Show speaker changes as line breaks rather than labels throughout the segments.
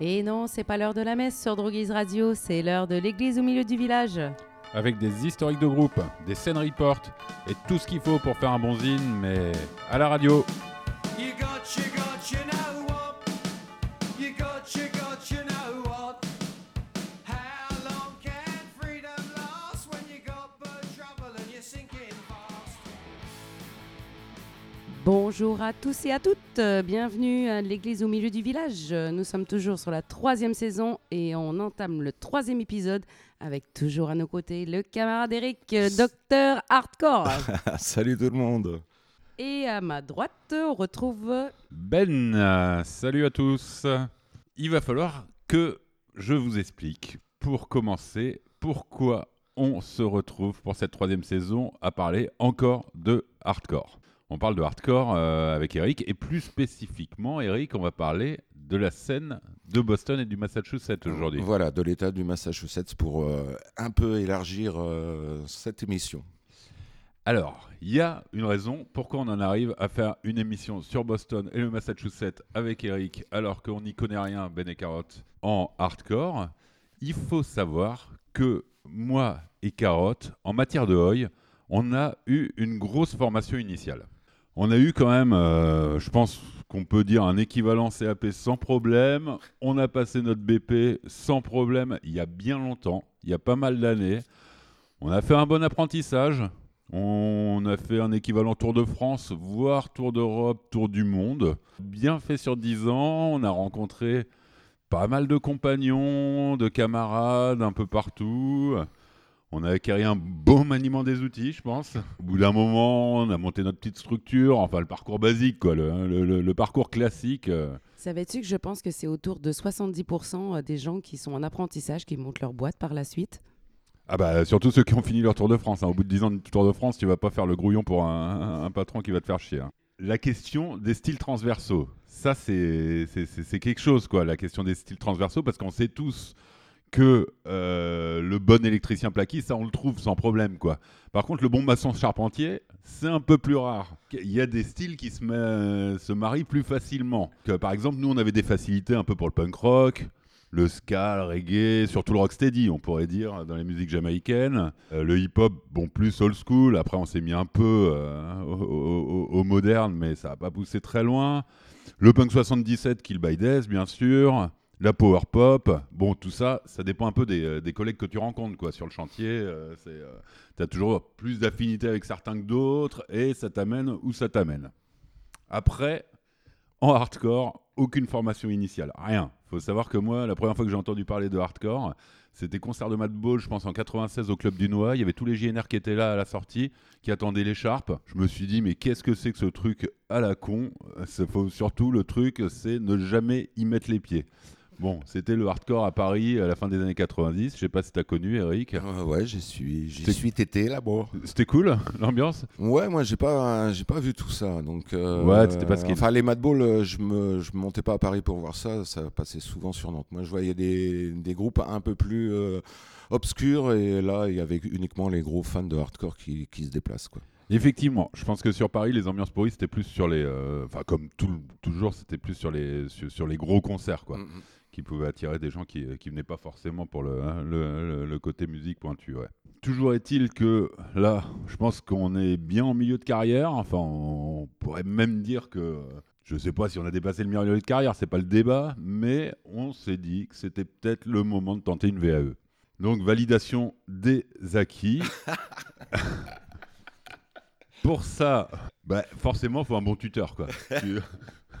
Et non, c'est pas l'heure de la messe sur Droguise Radio, c'est l'heure de l'église au milieu du village.
Avec des historiques de groupe, des scènes report et tout ce qu'il faut pour faire un bon zine, mais à la radio.
Bonjour à tous et à toutes, bienvenue à l'église au milieu du village. Nous sommes toujours sur la troisième saison et on entame le troisième épisode avec toujours à nos côtés le camarade Eric, docteur hardcore.
Salut tout le monde.
et à ma droite, on retrouve
Ben, salut à tous. Il va falloir que je vous explique, pour commencer, pourquoi on se retrouve pour cette troisième saison à parler encore de hardcore. On parle de hardcore euh, avec Eric, et plus spécifiquement, Eric, on va parler de la scène de Boston et du Massachusetts aujourd'hui.
Voilà, de l'État du Massachusetts pour euh, un peu élargir euh, cette émission.
Alors, il y a une raison pourquoi on en arrive à faire une émission sur Boston et le Massachusetts avec Eric, alors qu'on n'y connaît rien, Ben et Carotte, en hardcore. Il faut savoir que moi et Carotte, en matière de Hoy, on a eu une grosse formation initiale. On a eu quand même, euh, je pense qu'on peut dire un équivalent CAP sans problème. On a passé notre BP sans problème il y a bien longtemps, il y a pas mal d'années. On a fait un bon apprentissage. On a fait un équivalent Tour de France, voire Tour d'Europe, Tour du Monde. Bien fait sur 10 ans. On a rencontré pas mal de compagnons, de camarades un peu partout. On a acquis un bon maniement des outils, je pense. Au bout d'un moment, on a monté notre petite structure, enfin le parcours basique, quoi, le, le- le- le parcours classique. euh.
Savais-tu que je pense que c'est autour de 70% des gens qui sont en apprentissage qui montent leur boîte par la suite?
Ah bah surtout ceux qui ont fini leur Tour de France. hein. Au bout de 10 ans de Tour de France, tu vas pas faire le grouillon pour un, un patron qui va te faire chier. hein. La question des styles transversaux, ça c'est quelque chose quoi, la question des styles transversaux, parce qu'on sait tous que euh, le bon électricien plaquiste, ça on le trouve sans problème quoi. Par contre, le bon maçon charpentier, c'est un peu plus rare. Il y a des styles qui se, ma- se marient plus facilement. Par exemple, nous on avait des facilités un peu pour le punk rock, le ska, le reggae, surtout le rocksteady, on pourrait dire, dans les musiques jamaïcaines. Euh, le hip-hop, bon, plus old school. Après, on s'est mis un peu euh, au- au moderne, mais ça n'a pas poussé très loin. Le punk 77, Kill by Death, bien sûr. La power pop. Bon, tout ça, ça dépend un peu des, euh, collègues que tu rencontres, quoi. Sur le chantier, euh, euh, t'as toujours plus d'affinité avec certains que d'autres, et ça t'amène où ça t'amène. Après, en hardcore, aucune formation initiale, rien. Faut savoir que moi, la première fois que j'ai entendu parler de hardcore, c'était concert de Madball, je pense en 96 au Club du Noix. Il y avait tous les JNR qui étaient là à la sortie, qui attendaient l'écharpe. Je me suis dit, mais qu'est-ce que c'est que ce truc à la con? Surtout le truc, c'est ne jamais y mettre les pieds. Bon, c'était le hardcore à Paris à la fin des années 90. Je sais pas si t'as connu, Eric.
Euh, ouais, j'y suis, j'y suis tété là-bas.
C'était cool, l'ambiance?
Ouais, moi j'ai pas, j'ai pas vu tout ça. Donc, euh,
Ouais, t'étais pas skate.
Enfin, les Madball, euh, je me, je montais pas à Paris pour voir ça. Ça passait souvent sur Nantes. Moi, je voyais des, des groupes un peu plus euh, obscurs et là, il y avait uniquement les gros fans de hardcore qui, qui se déplacent, quoi.
Effectivement, je pense que sur Paris, les ambiances pourries, c'était plus sur les. euh, Enfin, comme tout, toujours, c'était plus sur les, sur, sur les gros concerts, quoi,
Mm, mm.
Qui pouvaient attirer des gens qui, qui venaient pas forcément pour le, hein, le, côté musique pointu. Ouais. Toujours est-il que là, je pense qu'on est bien en milieu de carrière. Enfin, on pourrait même dire que. Je sais pas si on a dépassé le milieu de carrière, c'est pas le débat, mais on s'est dit que c'était peut-être le moment de tenter une VAE. Donc, validation des acquis. Pour ça, bah, forcément, il faut un bon tuteur. Quoi. Tu-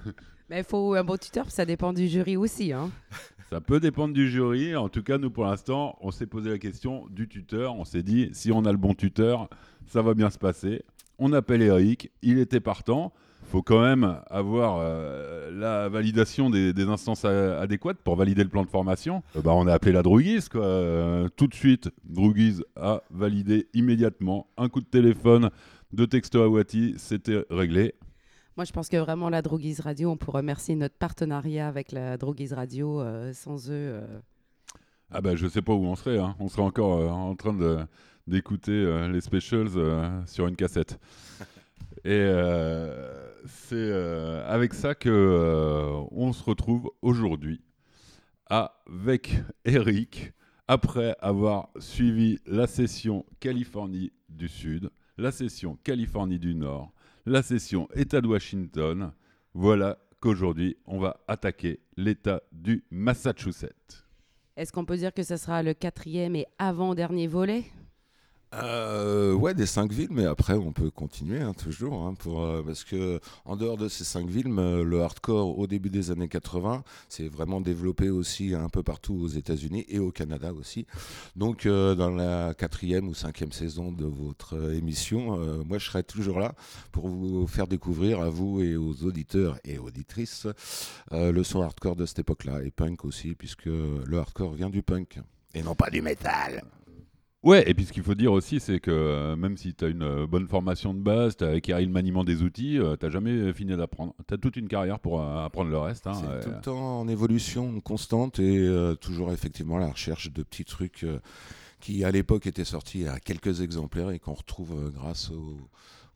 Mais il faut un bon tuteur, ça dépend du jury aussi. Hein.
ça peut dépendre du jury. En tout cas, nous, pour l'instant, on s'est posé la question du tuteur. On s'est dit, si on a le bon tuteur, ça va bien se passer. On appelle Eric, il était partant. faut quand même avoir euh, la validation des, instances adéquates pour valider le plan de formation. Euh, bah, on a appelé la Droguise, quoi. Euh, tout de suite, Droguise a validé immédiatement. Un coup de téléphone, deux textos à Wati, c'était réglé.
Moi, je pense que vraiment la Droguise Radio, on peut remercier notre partenariat avec la Droguise Radio. euh, sans eux, euh,
Ah bah je sais pas où on serait, hein. on serait encore euh, en train de d'écouter euh, les specials euh, sur une cassette. Et euh, c'est euh, avec ça que euh, on se retrouve aujourd'hui avec Eric après avoir suivi la session Californie du Sud, la session Californie du Nord, la session État de Washington. Voilà qu'aujourd'hui, on va attaquer l'État du Massachusetts.
Est-ce qu'on peut dire que ça sera le quatrième et avant-dernier volet?
Euh, ouais, des cinq villes, mais après on peut continuer hein, toujours, hein, euh, parce que en dehors de ces cinq villes, me- le hardcore au début des années 80, c'est vraiment développé aussi un peu partout aux États-Unis et au Canada aussi. Donc euh, dans la quatrième ou cinquième saison de votre euh, émission, euh, moi je serai toujours là pour vous faire découvrir à vous et aux auditeurs et auditrices euh, le son hardcore de cette époque-là et punk aussi, puisque le hardcore vient du punk et non pas du métal.
Ouais, et puis ce qu'il faut dire aussi, c'est que euh, même si tu as une euh, bonne formation de base, tu as acquis le maniement des outils, euh, t'as jamais fini d'apprendre. Tu as toute une carrière pour apprendre le reste. hein,
C'est tout le temps en évolution constante et toujours effectivement à la recherche de petits trucs qui à l'époque étaient sortis à quelques exemplaires et qu'on retrouve grâce au,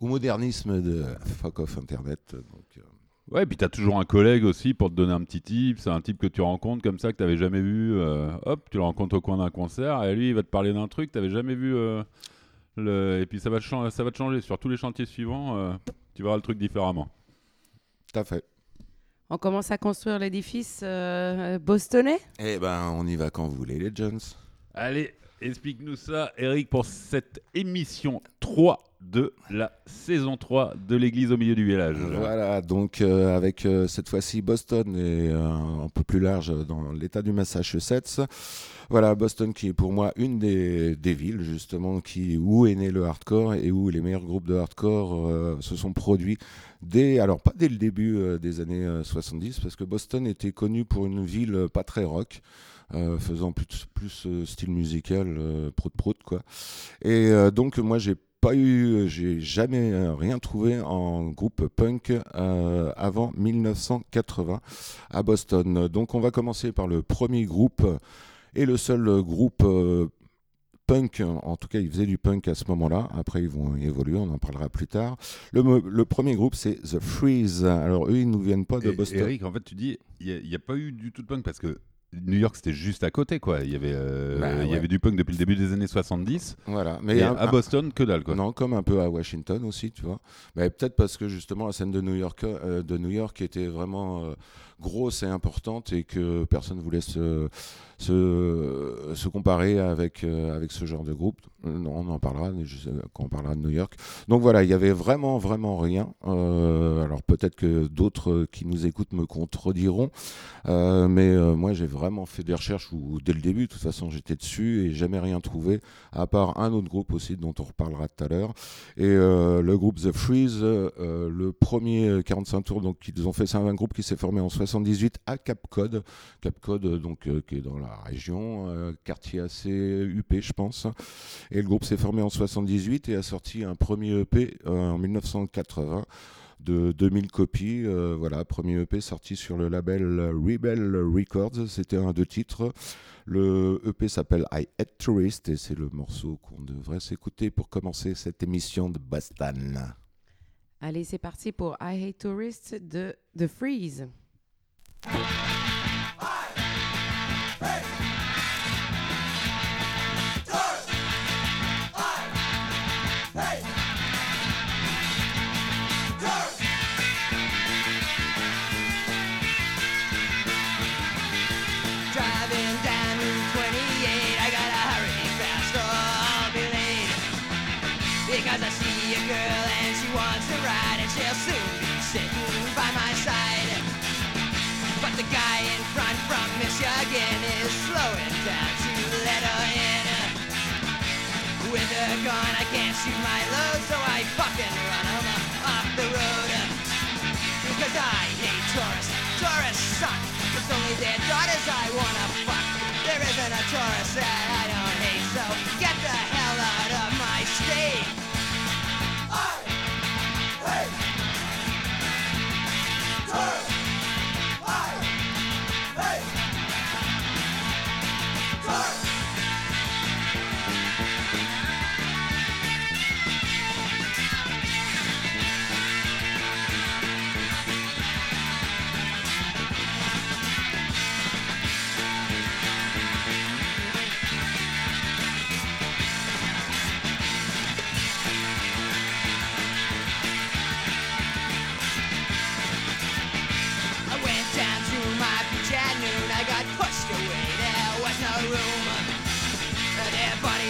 au modernisme de fuck off internet. Donc,
Ouais, puis tu as toujours un collègue aussi pour te donner un petit tip. C'est un type que tu rencontres comme ça, que tu n'avais jamais vu. euh, hop, tu le rencontres au coin d'un concert et lui, il va te parler d'un truc que tu n'avais jamais vu. euh, le... Et puis ça va, te chan- ça va te changer. Sur tous les chantiers suivants, euh, tu verras le truc différemment.
tout à fait.
On commence à construire l'édifice euh, bostonnais?
Eh ben, on y va quand vous voulez, les Jones.
Allez, explique-nous ça, Eric, pour cette émission 3 de la saison 3 de l'église au milieu du village.
Voilà, donc euh, avec euh, cette fois-ci Boston et euh, un peu plus large dans l'état du Massachusetts. Voilà, Boston qui est pour moi une des, villes justement qui, où est né le hardcore et où les meilleurs groupes de hardcore se sont produits dès, alors pas dès le début des années euh, 70 parce que Boston était connu pour une ville pas très rock. faisant plus, style musical, euh, prout prout quoi. Et donc moi j'ai pas eu, j'ai jamais euh, rien trouvé en groupe punk euh, avant 1980 à Boston. Donc on va commencer par le premier groupe et le seul groupe euh, punk, en tout cas ils faisaient du punk à ce moment-là, après ils vont évoluer, on en parlera plus tard. Le, premier groupe c'est The Freeze, alors eux ils nous viennent pas de Boston.
Eric, en fait, tu dis, il n'y a, pas eu du tout de punk parce que New York, c'était juste à côté, quoi. Il y avait, euh,
Bah,
il y
ouais.
avait du punk depuis le début des années 70.
Voilà,
Mais à,
un-
à Boston, que dalle, quoi.
Non, comme un peu à Washington aussi, tu vois. Mais peut-être parce que justement la scène de New York, euh, de New York était vraiment euh, grosse et importante et que personne ne voulait se, comparer avec, euh, avec ce genre de groupe. Euh, on en parlera quand on parlera de New York. Donc voilà, il y avait vraiment, vraiment rien. Euh, alors peut-être que d'autres qui nous écoutent me contrediront, mais moi j'ai vraiment fait des recherches où dès le début, de toute façon, j'étais dessus et jamais rien trouvé, à part un autre groupe aussi dont on reparlera tout à l'heure. Et le groupe The Freeze, le premier euh, 45 tours donc qu'ils ont fait, c'est un groupe qui s'est formé en 78 à Cap Cod, Cap Cod euh, donc euh, qui est dans la région, euh, quartier assez UP je pense. Et le groupe s'est formé en 78 et a sorti un premier EP en 1980 de 2000 copies. voilà, premier EP sorti sur le label Rebel Records. C'était un de titres. Le EP s'appelle I Hate Tourist et c'est le morceau qu'on devrait s'écouter pour commencer cette émission de Boston.
Allez, c'est parti pour I Hate Tourists de The Freeze.
Because I see a girl and she wants to ride and she'll soon shoot my load, so I fucking run 'em off the road. Because I hate tourists. Tourists suck. It's only their daughters I wanna fuck. There isn't a tourist that I don't hate, so get the hell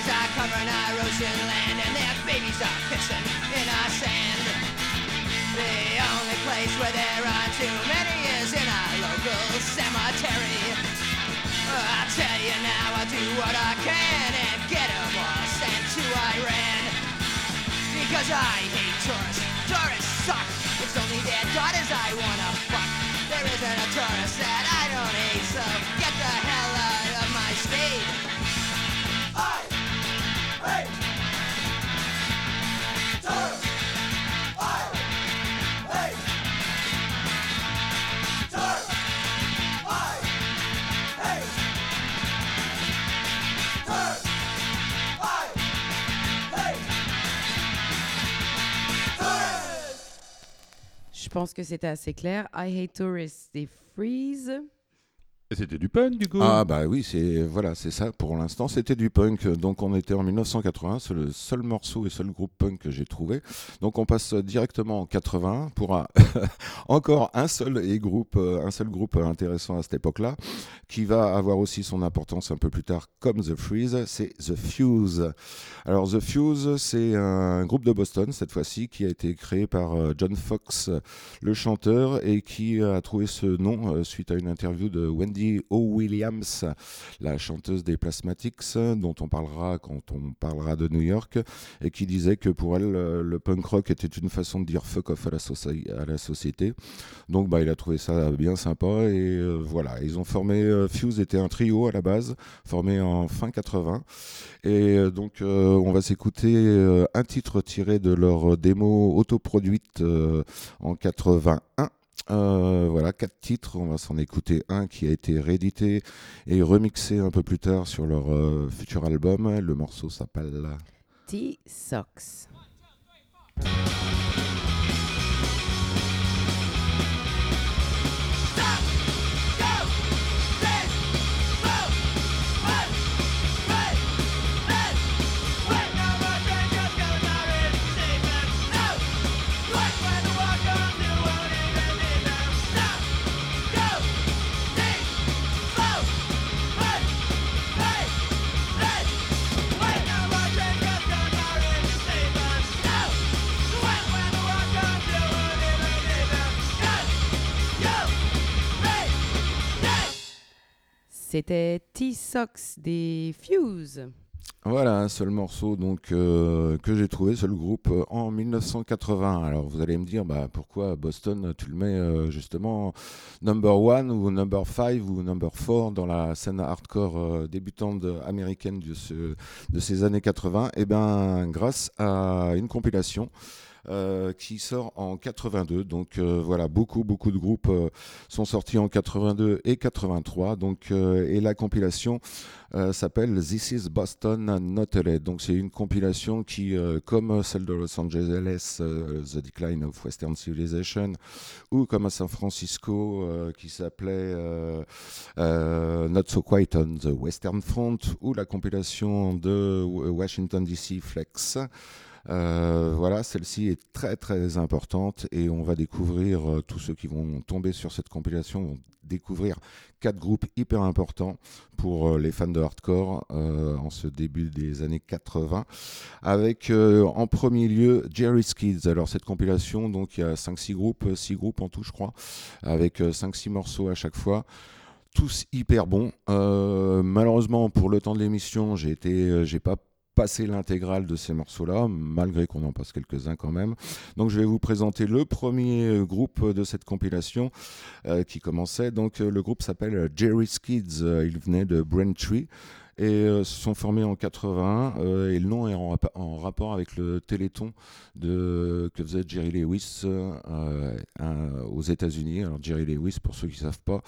trees are covering our ocean land, and their babies are pissing in our sand. The only place where there are too many is in our local cemetery. I tell you now, I'll do what I can and get 'em all sent to Iran. Because I hate tourists. Tourists suck. It's only their daughters I wanna fuck. There isn't a tourist that I don't hate, so get the hell
pense que c'était assez clair. I hate tourists des Freeze.
C'était du punk du coup.
Ah bah oui, c'est voilà, c'est ça. Pour l'instant, c'était du punk. Donc on était en 1980, c'est le seul morceau et seul groupe punk que j'ai trouvé. Donc on passe directement en 80 pour un- encore un seul et groupe, euh, un seul groupe intéressant à cette époque-là, qui va avoir aussi son importance un peu plus tard, comme The Freeze. C'est The Fuse. Alors The Fuse, c'est un groupe de Boston cette fois-ci qui a été créé par euh, John Fox, le chanteur, et qui a trouvé ce nom euh, suite à une interview de Wendy O. Williams, la chanteuse des Plasmatics, dont on parlera quand on parlera de New York, et qui disait que pour elle, euh, le punk rock était une façon de dire fuck off à la, société. Donc bah, il a trouvé ça bien sympa, et voilà, ils ont formé, Fuse était un trio à la base, formé en fin 80, et euh, donc euh, on va s'écouter euh, un titre tiré de leur démo autoproduite euh, en 81. Euh, voilà, quatre titres. On va s'en écouter un qui a été réédité et remixé un peu plus tard sur leur euh, futur album. Le morceau s'appelle
T-Socks. C'était T-Socks des Fuse.
Voilà un seul morceau donc euh, que j'ai trouvé, seul groupe euh, en 1980. Alors vous allez me dire bah pourquoi Boston tu le mets euh, justement number one ou number five ou number four dans la scène hardcore débutante américaine de, de ces années 80 Eh ben grâce à une compilation. Euh, qui sort en 82 donc euh, voilà beaucoup beaucoup de groupes euh, sont sortis en 82 et 83 donc et la compilation s'appelle This is Boston Not LA. Donc c'est une compilation qui, comme celle de Los Angeles, The Decline of Western Civilization, ou comme à San Francisco, qui s'appelait Not So Quiet on the Western Front, ou la compilation de Washington DC Flex. Euh, voilà, celle-ci est très très importante et on va découvrir, euh, tous ceux qui vont tomber sur cette compilation vont découvrir quatre groupes hyper importants pour euh, les fans de hardcore en ce début des années 80 avec en premier lieu Jerry's Kids. Alors cette compilation, donc il y a 5-6 groupes, 6 groupes en tout je crois, avec 5-6 morceaux à chaque fois. Tous hyper bons. Malheureusement, pour le temps de l'émission, j'ai été, j'ai pas passé l'intégrale de ces morceaux-là, malgré qu'on en passe quelques-uns quand même. Donc je vais vous présenter le premier euh, groupe de cette compilation euh, qui commençait. Donc euh, le groupe s'appelle Jerry's Kids. Il venait de Braintree et euh, se sont formés en 81 euh, et le nom est en, rapport avec le Téléthon de, que faisait Jerry Lewis euh, un- aux États-Unis. Alors Jerry Lewis, pour ceux qui ne savent pas,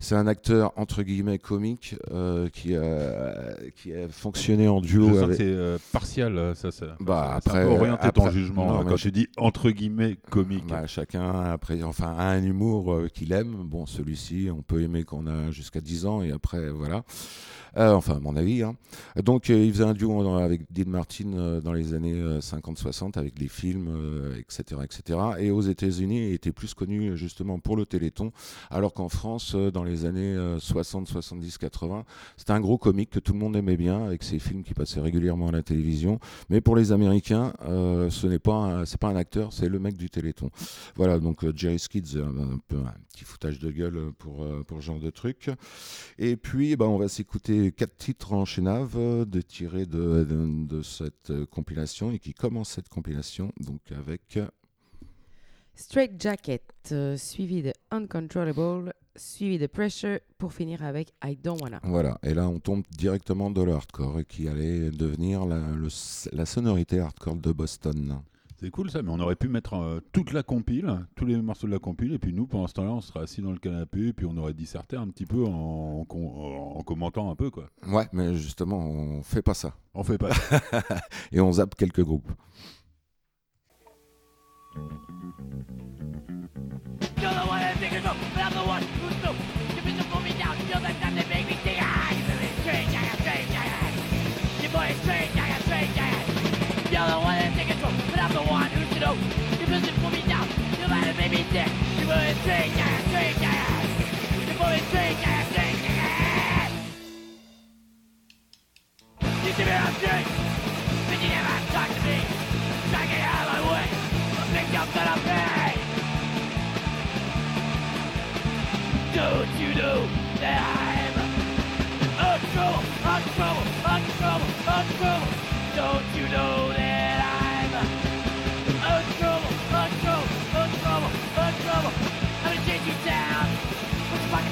c'est un acteur entre guillemets comique qui, a, qui a fonctionné en
Je
duo
que
avec.
c'est partial, ça. ça
Bah, après-
orienter ton
après-
jugement
non,
euh,
mais
quand
je-
tu dis entre guillemets comique.
Bah, chacun après, enfin, a un humour qu'il aime. Bon, celui-ci, on peut aimer qu'on a jusqu'à 10 ans et après, voilà. Euh, enfin, mon avis. hein. Donc, euh, il faisait un duo dans- avec Dean Martin euh, dans les années euh, 50-60 avec des films, euh, etc., etc. Et aux États-Unis, il était plus connu euh, justement pour le Téléthon, alors qu'en France, euh, dans les années euh, 60, 70, 80, c'était un gros comique que tout le monde aimait bien avec ses films qui passaient régulièrement à la télévision. Mais pour les Américains, euh, ce n'est pas, un- acteur, c'est le mec du Téléthon. Voilà, donc euh, Jerry Skids, euh, un peu un petit foutage de gueule pour, euh, pour ce genre de truc. Et puis, bah, on va s'écouter quatre titres en chénave euh, de tirés de, de, de cette euh, compilation et qui commence cette compilation donc avec euh,
Straight Jacket, euh, suivi de Uncontrollable, suivi de Pressure, pour finir avec I Don't Wanna.
voilà. Et là, on tombe directement dans le hardcore qui allait devenir la, le- la sonorité hardcore de Boston.
C'est cool ça, mais on aurait pu mettre euh, toute la compile, tous les morceaux de la compile, et puis nous, pendant ce temps-là, on serait assis dans le canapé, et puis on aurait disserté un petit peu en, en com- en commentant un peu, quoi.
Ouais, mais justement, on fait pas ça.
On fait pas.
Et on zappe quelques groupes.
You're the one that the one who's new. You bitch pull me down, you're the time that make me think ah, you really strange, I got strange, I got. Your boy is strange, I got strange, I got. You're the one that thinks of, but I'm the one who's new. You bitch pull me down, you're the that make me think. You really strange, I got strange, I got. Your boy is strange, I got strange, I got. You see me on strange, but you never talk to me. Try to get out of my way, the victims that I pay. Don't you know that I'm untrouble, untrouble, untrouble, untrouble? Don't you know that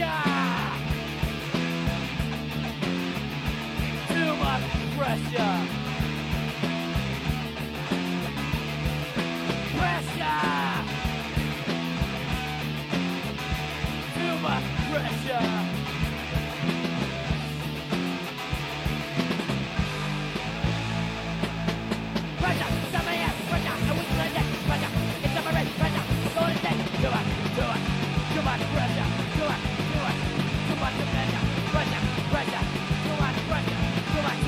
Pressure! Too much pressure! Pressure! Too much pressure!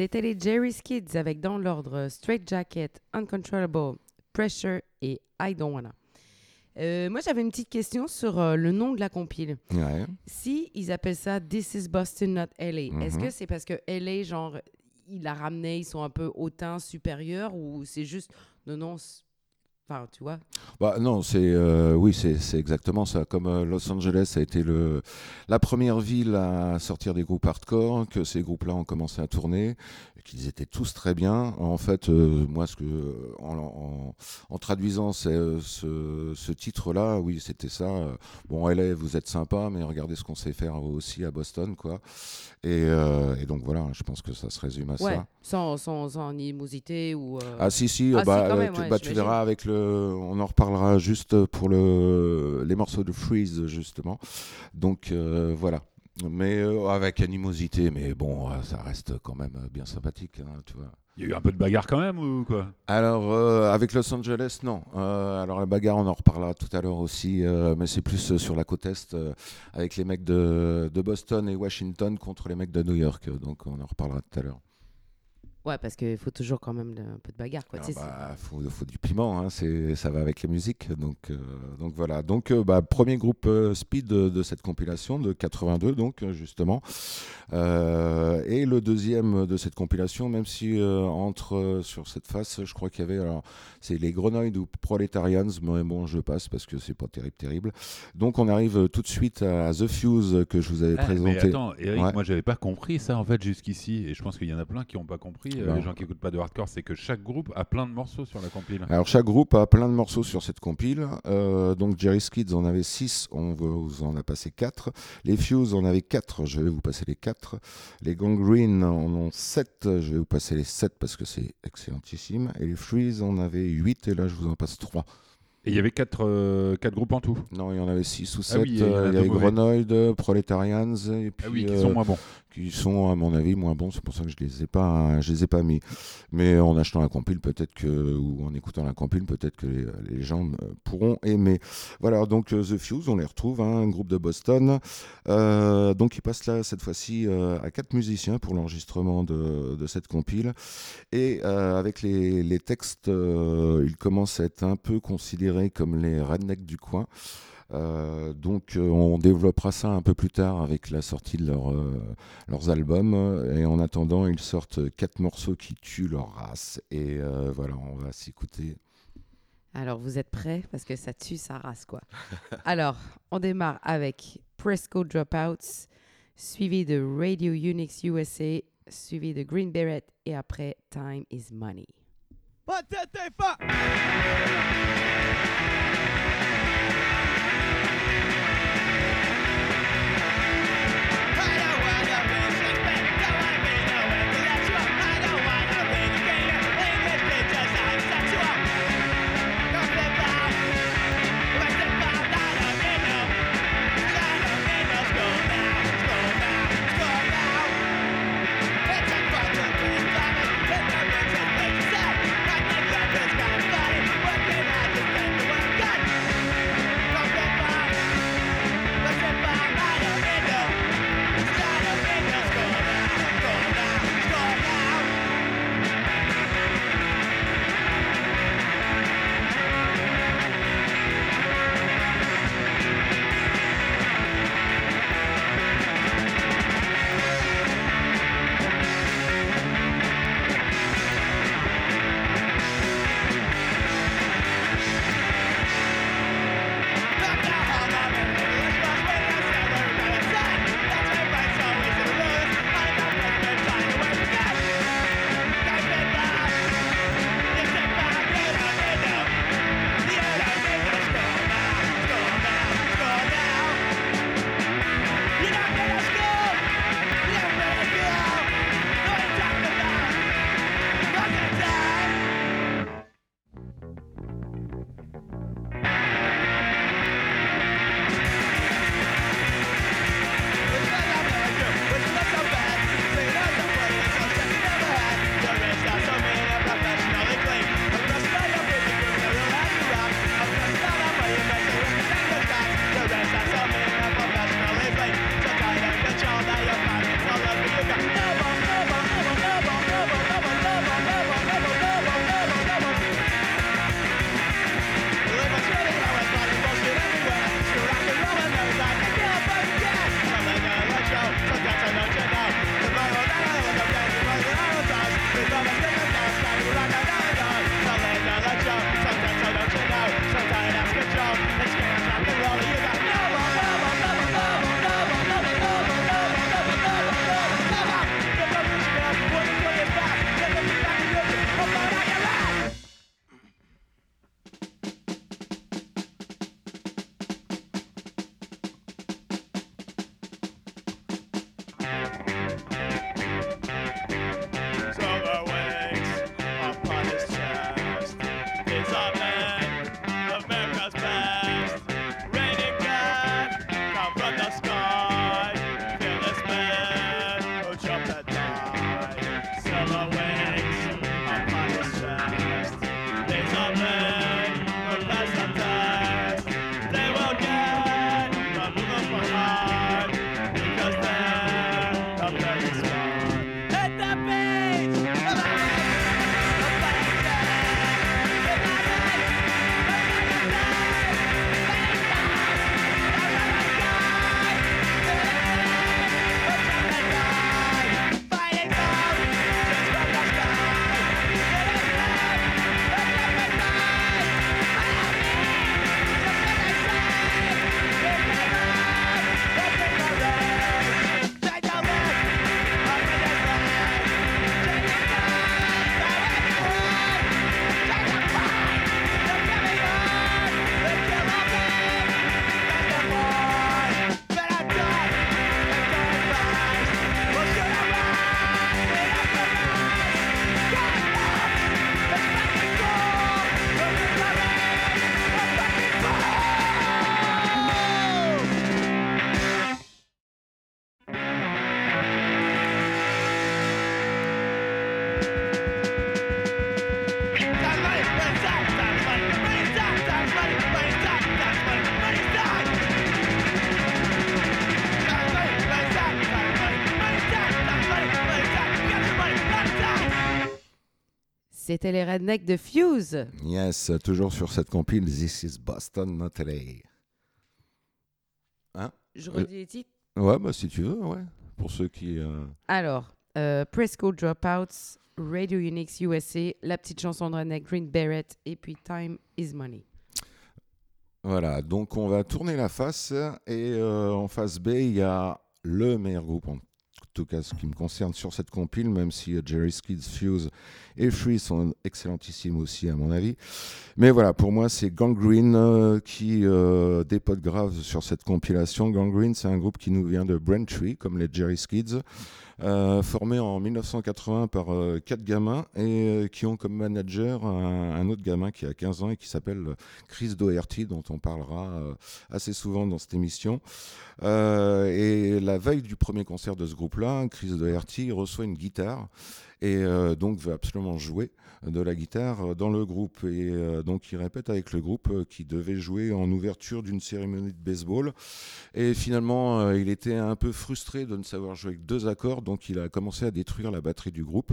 C'était les Jerry's Kids avec dans l'ordre Straight Jacket, Uncontrollable, Pressure et I Don't Wanna. Euh, moi, j'avais une petite question sur euh, le nom de la compile.
Ouais.
Si ils appellent ça This is Boston, not LA, est-ce
Mhm.
que c'est parce que LA, genre, il la ramené, ils sont un peu hautains, supérieurs, ou c'est juste. Non, non. c'est- Tu vois.
Bah, non, c'est euh, oui, c'est exactement ça. Comme euh, Los Angeles a été le, la première ville à sortir des groupes hardcore, que ces groupes-là ont commencé à tourner, qu'ils étaient tous très bien. En fait, euh, moi, ce que en, en- en traduisant euh, ce, ce titre-là, oui, c'était ça. euh, Bon, LA, vous êtes sympa, mais regardez ce qu'on sait faire aussi à Boston, quoi. Et, euh, et donc voilà, je pense que ça se résume à
Ouais,
ça.
sans, sans, sans animosité ou. euh,
Ah si si,
Ah,
bah,
même,
tu,
ouais,
bah, tu verras avec le, on en reparlera juste pour le, les morceaux de Freeze justement. Donc voilà, mais euh, avec animosité, mais bon, euh, ça reste quand même euh, bien sympathique, hein, tu vois.
Il y a eu un peu de bagarre quand même ou quoi?
Alors euh, avec Los Angeles, non. Alors la bagarre, on en reparlera tout à l'heure aussi, mais c'est plus sur la côte est avec les mecs de, de Boston et Washington contre les mecs de New York. Donc on en reparlera tout à l'heure.
Ouais, parce qu'il faut toujours quand même de- un peu de bagarre, quoi.
Ah
tu sais,
bah, faut, faut du piment, hein, c'est, ça va avec la musique. Donc, euh, donc voilà. Donc, euh, bah, premier groupe euh, speed de, de cette compilation de 82, donc justement. Euh, et le deuxième de cette compilation, même si euh, entre euh, sur cette face, je crois qu'il y avait, alors, c'est les Grenouilles ou Proletarians, mais bon, je passe parce que c'est pas terrible, terrible. Donc, on arrive tout de suite à The Fuse que je vous avais
Ah, Mais
présenté.
attends, Eric,
Ouais.
moi j'avais pas compris ça en fait jusqu'ici, et je pense qu'il y en a plein qui n'ont pas compris. Euh,
Non.
les gens qui écoutent pas de hardcore, c'est que chaque groupe a plein de morceaux sur la compile.
Alors chaque groupe a plein de morceaux sur cette compile. Euh, donc Jerry's Kids en avait 6, on vous en a passé 4. Les Fuse en avaient 4, je vais vous passer les 4. Les Gangrene en ont 7, je vais vous passer les 7 parce que c'est excellentissime. Et les Freeze en avaient 8 et là je vous en passe 3.
Et il y avait quatre, euh, quatre groupes en tout.
Non, il y en avait 6 ou 7.
Ah oui, il y deux
avait. Grenouille, Proletarians et puis
Ah oui, qui
euh,
sont moins bons.
Qui sont à mon avis moins bons, c'est pour ça que je les ai pas je les ai pas mis. Mais en achetant la compile peut-être que ou en écoutant la compile peut-être que les, gens pourront aimer. Voilà, donc euh, The Fuse, on les retrouve hein, un groupe de Boston. Euh, donc ils passent là cette fois-ci euh, à quatre musiciens pour l'enregistrement de, cette compile et avec les, les textes, ils commencent à être un peu considérés comme les rednecks du coin. Euh, donc euh, on développera ça un peu plus tard avec la sortie de leur, euh, leurs albums. Et en attendant, ils sortent quatre morceaux qui tuent leur race. Et euh, voilà, on va s'écouter.
Alors, vous êtes prêts? Parce que ça tue sa race, quoi. Alors, on démarre avec Presco Dropouts, suivi de Radio Unix USA, suivi de Green Beret, et après Time is Money.
One, two, three, four.
C'était les rednecks de Fuse.
Yes, toujours sur cette compile, This is Boston, not LA.
Je
Euh.
redis les titres.
Ouais, bah si tu veux, ouais. Pour ceux qui. euh,
Alors, euh, Presco Dropouts, Radio Unix USA, la petite chanson de Redneck Green Beret, et puis Time is Money.
Voilà, donc on va tourner la face et euh, en face B, il y a le meilleur groupe, en tout cas ce qui me concerne sur cette compile, même si euh, Jerry Skids, Fuse et Free sont excellentissimes aussi à mon avis. Mais voilà, pour moi c'est Gangrene euh, qui euh, dépote grave sur cette compilation. Gangrene, c'est un groupe qui nous vient de Braintree, comme les Jerry Skids. Euh, formé en 1980 par euh, quatre gamins et euh, qui ont comme manager un, autre gamin qui a 15 ans et qui s'appelle Chris Doherty, dont on parlera assez souvent dans cette émission. Et la veille du premier concert de ce groupe-là, Chris Doherty reçoit une guitare et euh, donc veut absolument jouer de la guitare dans le groupe. Et euh, donc il répète avec le groupe euh, qui devait jouer en ouverture d'une cérémonie de baseball. Et finalement, euh, il était un peu frustré de ne savoir jouer avec deux accords, donc il a commencé à détruire la batterie du groupe.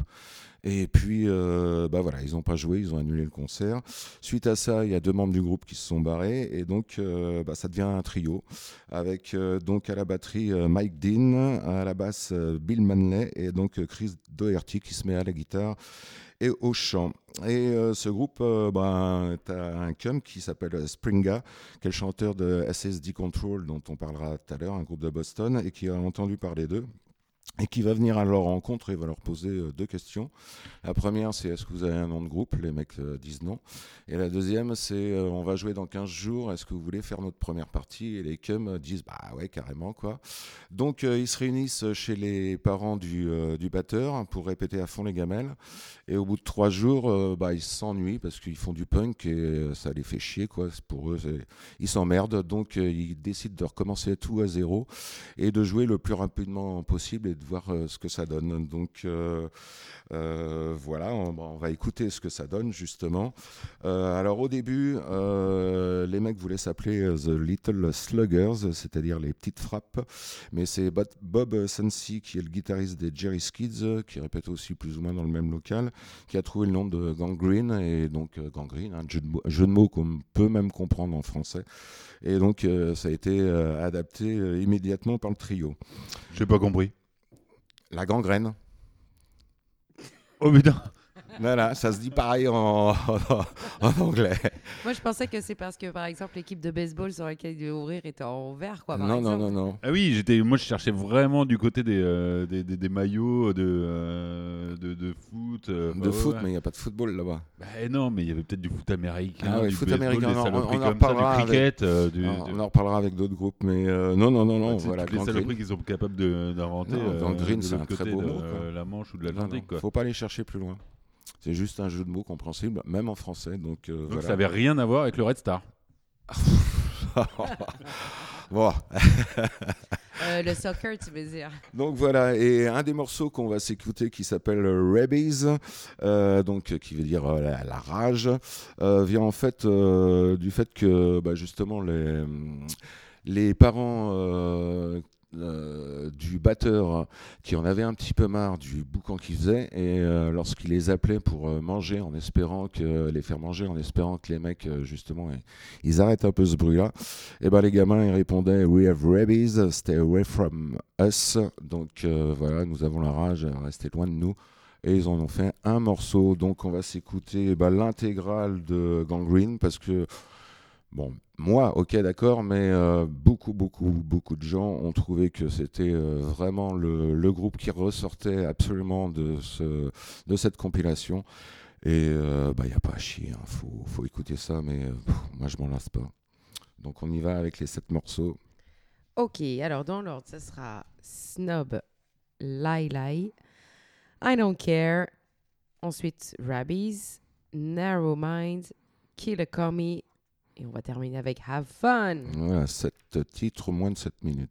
Et puis, euh, bah voilà, ils n'ont pas joué, ils ont annulé le concert. Suite à ça, il y a deux membres du groupe qui se sont barrés, et donc euh, bah, ça devient un trio avec euh, donc à la batterie Mike Dean, à la basse Bill Manley et donc Chris Doherty qui se met à la guitare et au chant. Et ce groupe, euh, ben, tu as un cum qui s'appelle Springa, qui est le chanteur de SSD Control, dont on parlera tout à l'heure, un groupe de Boston, et qui a entendu parler d'eux. Et qui va venir à leur rencontre et va leur poser euh, deux questions. La première, c'est est-ce que vous avez un nom de groupe? Les mecs euh, disent non. Et la deuxième, c'est euh, on va jouer dans 15 jours, est-ce que vous voulez faire notre première partie? Et les cums disent bah ouais, carrément quoi. Donc ils se réunissent chez les parents du, du batteur pour répéter à fond les gamelles. Et au bout de trois jours, euh, bah, ils s'ennuient parce qu'ils font du punk et euh, ça les fait chier quoi. Pour eux, ils s'emmerdent. Donc euh, ils décident de recommencer tout à zéro et de jouer le plus rapidement possible et de voir ce que ça donne. Donc euh, voilà, on, bon, on va écouter ce que ça donne justement. Euh, alors au début, euh, les mecs voulaient s'appeler The Little Sluggers, c'est-à-dire les petites frappes, mais c'est Bob- Sansi qui est le guitariste des Jerry Skids, qui répète aussi plus ou moins dans le même local, qui a trouvé le nom de Gangrene, et donc Gangrene, un jeu de mots, jeu de mots qu'on peut même comprendre en français. Et donc ça a été adapté immédiatement par le trio.
J'ai pas compris.
La gangrène.
Oh putain
Voilà, ça se dit pareil en, en anglais.
Moi, je pensais que c'est parce que, par exemple, l'équipe de baseball sur laquelle il devait ouvrir était en vert, quoi. par
Non, non,
exemple.
non, non.
Ah oui, j'étais, moi je cherchais vraiment du côté des, euh, des, des- des maillots de, euh, de, de foot. euh,
De
bah ouais,
foot,
ouais.
mais il n'y a pas de football là-bas.
Bah non, mais il y avait peut-être du foot américain.
Ah ouais,
du
foot
baseball,
américain,
des
on en-
saloperies
on en
comme ça,
reparlera
du cricket. euh, du,
Alors,
de-
on en reparlera avec d'autres groupes, mais euh, non, non, non, non,
Ouais, c'est
voilà.
toutes les saloperies qu'ils sont capables d'inventer. Euh,
gangrene,
de
c'est un très beau mot,
La Manche ou de l'Atlantique. quoi.
Faut pas aller chercher plus loin. C'est juste un jeu de mots compréhensible, même en français. Donc, euh,
Donc
voilà.
ça avait rien à voir avec le Red Star.
bon,
Euh, le soccer, tu veux dire.
donc voilà, et un des morceaux qu'on va s'écouter qui s'appelle Rabies, euh, donc euh, qui veut dire euh, la, la rage, euh, vient en fait euh, du fait que bah, justement les, les parents euh, euh, du batteur qui en avaient un petit peu marre du boucan qu'il faisait et euh, lorsqu'il les appelait pour euh, manger en espérant que les faire manger en espérant que les mecs justement ils, arrêtent un peu ce bruit là et ben les gamins ils répondaient we have rabies stay away from us. Donc voilà nous avons la rage restez loin de nous. Et ils en ont fait un morceau. Donc on va s'écouter bah, l'intégrale de Gangrene parce que Bon, moi, ok, d'accord, mais euh, beaucoup, beaucoup, beaucoup de gens ont trouvé que c'était euh, vraiment le, groupe qui ressortait absolument de, ce, de cette compilation. Et il n'y a pas à chier, il faut, faut écouter ça, mais euh, moi, je m'en lasse pas. Donc, on y va avec les sept morceaux.
Ok, alors dans l'ordre, ce sera Snob, Lie Lie, I Don't Care, ensuite Rabbies, Narrow Mind, Kill a Commie, et on va terminer avec Have Fun.
Voilà, sept titres, moins de 7 minutes.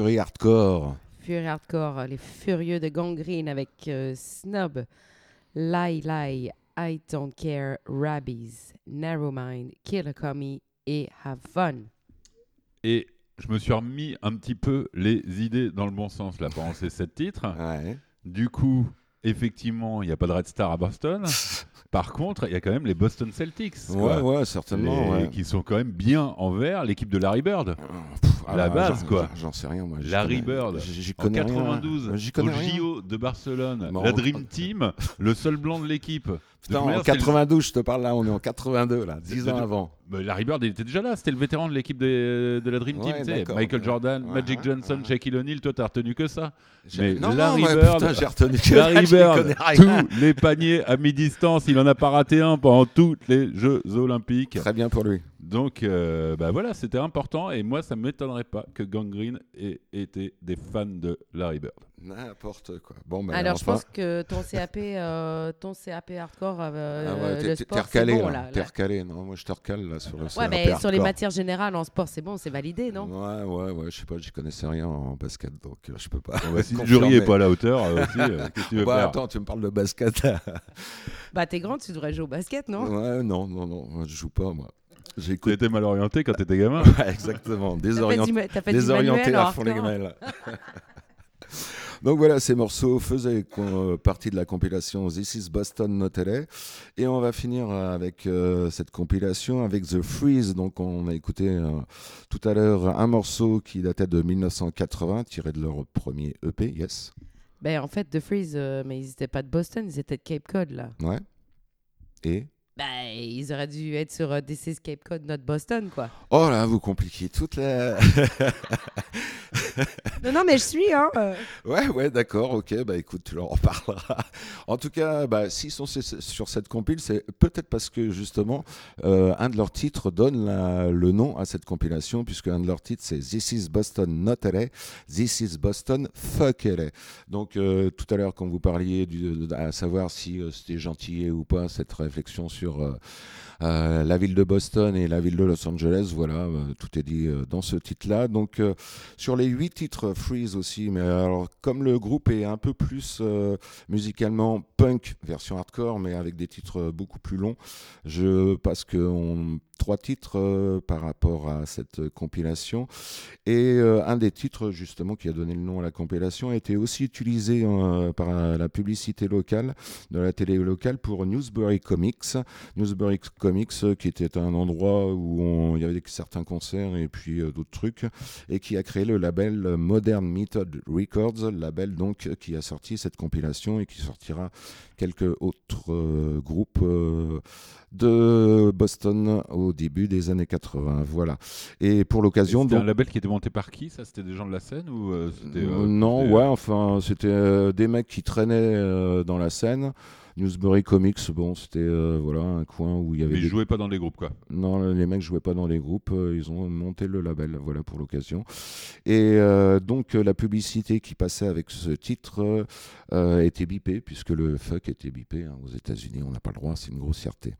Fury Hardcore.
Fury Hardcore, les furieux de Gangrene avec euh, Snob, Lie Lie, I Don't Care, Rabbies, Narrow Mind, Kill Commie et Have Fun.
Et je me suis remis un petit peu les idées dans le bon sens là pendant ces sept titres.
Ouais.
Du coup, effectivement, il n'y a pas de Red Star à Boston. Par contre, il y a quand même les Boston Celtics. quoi.
Ouais, ouais, certainement.
Les-
ouais.
Qui sont quand même bien envers l'équipe de Larry Bird.
Ah,
la base, quoi.
j'en- sais rien, moi.
Larry
connais-
Bird.
J'y
En
connais rien.
92,
J'y
au
rien.
JO de Barcelone,
Bon,
la Dream Team, le seul blanc de l'équipe.
Putain, en
c'était le-
92, je te parle là, on est en 82, là, 10
de-
ans avant.
Bah, Larry Bird, il était déjà là. C'était le vétéran de l'équipe de la Dream Team.
Ouais,
tu sais.
d'accord.
Michael Jordan,
Ouais,
Magic Johnson,
ouais.
Shaquille O'Neal. Toi, t'as retenu que ça. Mais
non,
Larry
non, mais
Bird-
putain, j'ai retenu que
Larry Bird, tous les paniers à mi-distance, il en a pas raté un pendant tous les Jeux Olympiques.
Très bien pour lui.
Donc, euh, bah voilà, c'était important. Et moi, ça m'étonnerait pas que Gangrene ait été des fans de Larry Bird.
N'importe quoi. Bon, bah,
Alors, je pense que ton CAP, euh, ton CAP hardcore, euh,
Ah ouais,
le
t'es- t'es
sport, c'est
recalé,
bon,
là.
là.
T'es recalé. Non, moi, je te recale, là, sur le
Ouais, mais sur les matières générales en sport, c'est bon, c'est validé, non?
Ouais, ouais, ouais, je sais pas, j'y connaissais rien en basket, donc euh, je peux pas.
Bon, bah, si le jury est pas à la hauteur euh, aussi, euh, qu'est-ce que tu veux
Bah,
faire?
attends, tu me parles de basket.
Bah, t'es grande, tu devrais jouer au basket, non?
Ouais, non, non, non, je joue pas, moi. J'écoute.
étais mal orienté quand t'étais gamin.
Ouais, exactement,
T'as fait
désorienté,
du t'as fait du
désorienté
manuel
à
en
fond les grêles. Donc voilà, ces morceaux faisaient euh, partie de la compilation This is Boston Not LA. Et on va finir euh, avec euh, cette compilation avec The Freeze. Donc on a écouté euh, tout à l'heure un morceau qui datait de 1980, tiré de leur premier EP, yes.
Ben, en fait, The Freeze, euh, mais ils étaient pas de Boston, ils étaient de Cape Cod, là.
Ouais. Et
Ben, ils auraient dû être sur This is Cape Cod, not Boston, quoi.
Oh là, vous compliquez toute la.
Non, non, mais je suis, hein. euh.
Ouais, ouais, d'accord, ok, bah écoute, tu leur en parleras. En tout cas, bah, s'ils sont sur cette compile, c'est peut-être parce que justement, euh, un de leurs titres donne la- le nom à cette compilation, puisque un de leurs titres, c'est This is Boston Not LA, This is Boston Fuck LA. Donc, euh, tout à l'heure, quand vous parliez du, à savoir si c'était gentil ou pas, cette réflexion sur. Euh, euh, la ville de Boston et la ville de Los Angeles, voilà, euh, tout est dit dans ce titre-là. Donc, sur les huit titres Freeze aussi, mais alors comme le groupe est un peu plus musicalement punk version hardcore, mais avec des titres beaucoup plus longs, je passe que on- trois titres euh, par rapport à cette compilation. Et euh, un des titres justement qui a donné le nom à la compilation a été aussi utilisé euh, par la publicité locale de la télé locale pour Newsbury Comics. Newsbury Comics, qui était un endroit où il y avait certains concerts et puis d'autres trucs, et qui a créé le label Modern Method Records, label donc qui a sorti cette compilation et qui sortira quelques autres groupes de Boston au début des années 80. Voilà. Et pour l'occasion,
C'était
donc.
un label qui était monté par qui Ça, c'était des gens de la scène ou euh,
Euh,
euh,
non,
c'était,
ouais,
euh,
enfin, c'était euh, des mecs qui traînaient euh, dans la scène. Newsbury Comics, bon, c'était euh, voilà un coin où il y avait
Mais ils
des...
jouaient pas dans les groupes, quoi.
Non, les mecs jouaient pas dans les groupes, euh, ils ont monté le label, voilà pour l'occasion. Et euh, donc la publicité qui passait avec ce titre euh, était bipée, puisque le fuck était bipé. hein. Aux États-Unis, on n'a pas le droit, c'est une grossièreté.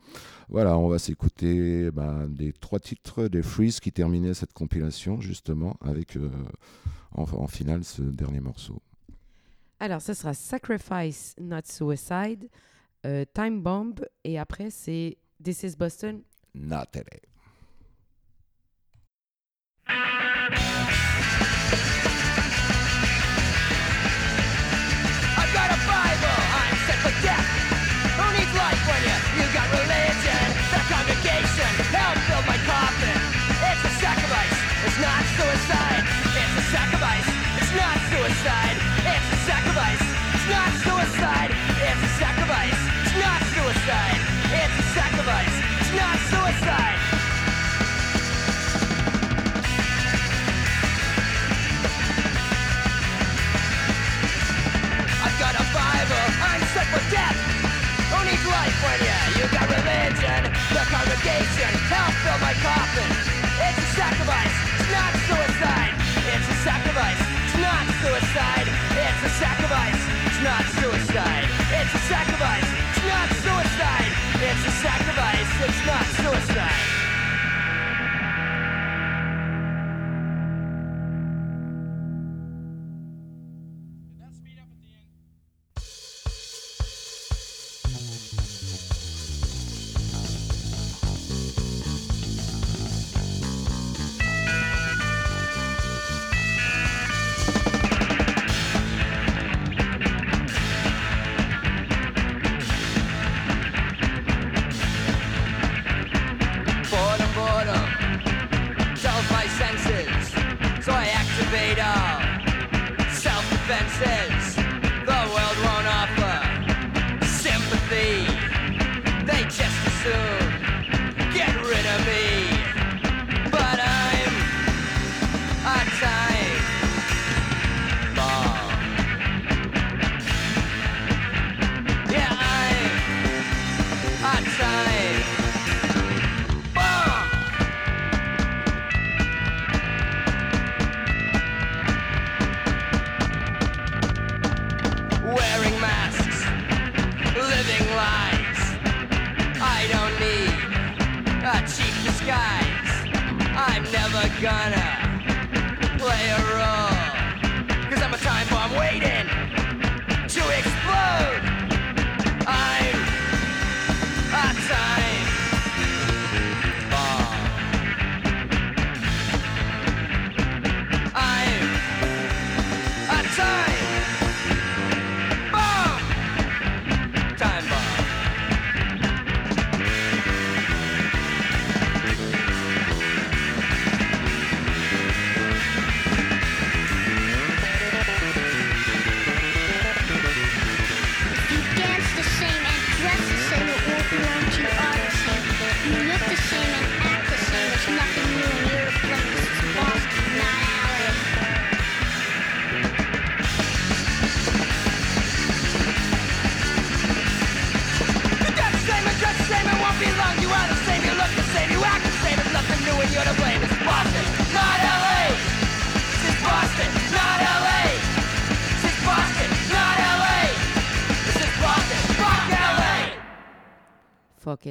Voilà, on va s'écouter bah, des trois titres des Freeze qui terminaient cette compilation, justement, avec euh, en, en finale ce dernier morceau.
Alors, ce sera Sacrifice, Not Suicide, euh, Time Bomb, et après, c'est This is Boston.
Nathalie.
I've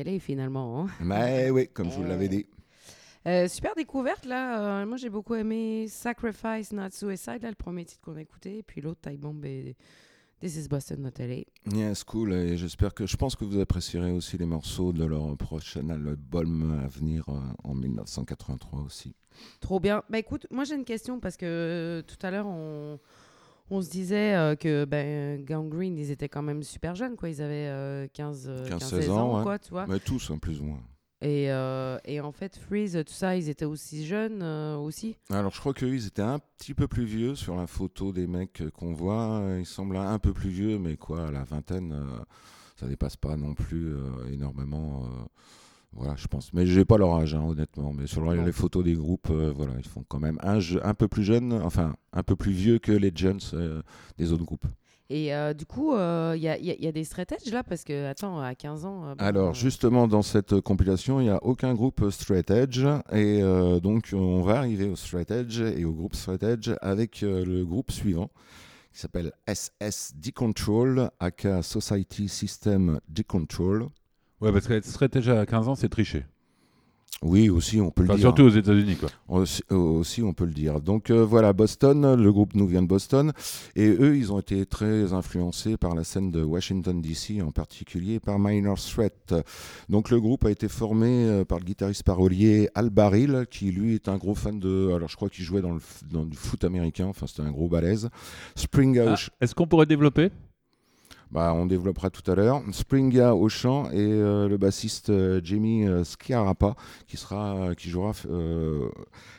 LA
finalement. hein.
Mais oui, comme je vous l'avais dit.
Euh, super découverte là. Euh, moi j'ai beaucoup aimé Sacrifice Not Suicide, là, le premier titre qu'on a écouté. Et puis l'autre, Time Bomb et This is Boston Not LA.
Yes, cool. Et j'espère que je pense que vous apprécierez aussi les morceaux de leur prochain album à venir euh, en 1983 aussi.
Trop bien. Bah écoute, moi j'ai une question parce que euh, tout à l'heure on, on se disait euh, que ben, Gangrene ils étaient quand même super jeunes quoi. Ils avaient euh, 15, euh,
15,
15
16
16 ans,
ouais.
quoi, tu vois.
Mais tous, hein, plus ou moins.
Et, euh, et en fait Freeze, tout ça, ils étaient aussi jeunes aussi.
Alors, je crois qu'eux, ils étaient un petit peu plus vieux sur la photo des mecs qu'on voit. Ils semblent un peu plus vieux, mais quoi, à la vingtaine, ça dépasse pas non plus énormément. Voilà, je pense. Mais j'ai pas leur âge, hein, honnêtement. Mais sur les photos des groupes, euh, voilà, ils font quand même un, un peu plus jeune, enfin, un peu plus vieux que les Jones euh, des autres groupes.
Et euh, du coup, il y, a, y y a des straight edge là? Parce que attends, à 15 ans. bon,
Alors justement dans cette compilation, il n'y a aucun groupe straight edge et donc on va arriver au straight edge et au groupe straight edge avec le groupe suivant qui s'appelle SS Decontrol, aka Society System Decontrol.
Ouais, parce qu'être straight edge à 15 ans, c'est tricher.
Oui, aussi on peut
Enfin,
le dire.
surtout aux États-Unis, quoi.
Aussi, aussi, on peut le dire. Donc euh, voilà, Boston, le groupe nous vient de Boston, et eux, ils ont été très influencés par la scène de Washington DC, en particulier par Minor Threat. Donc le groupe a été formé euh, par le guitariste parolier Al Baril, qui lui est un gros fan de, alors je crois qu'il jouait dans, le, dans du foot américain, enfin c'était un gros balèze. Spring
Ah, Est-ce qu'on pourrait développer?
Bah, on développera tout à l'heure. Springa au chant et euh, le bassiste euh, Jamie euh, Schiarappa qui sera qui jouera euh,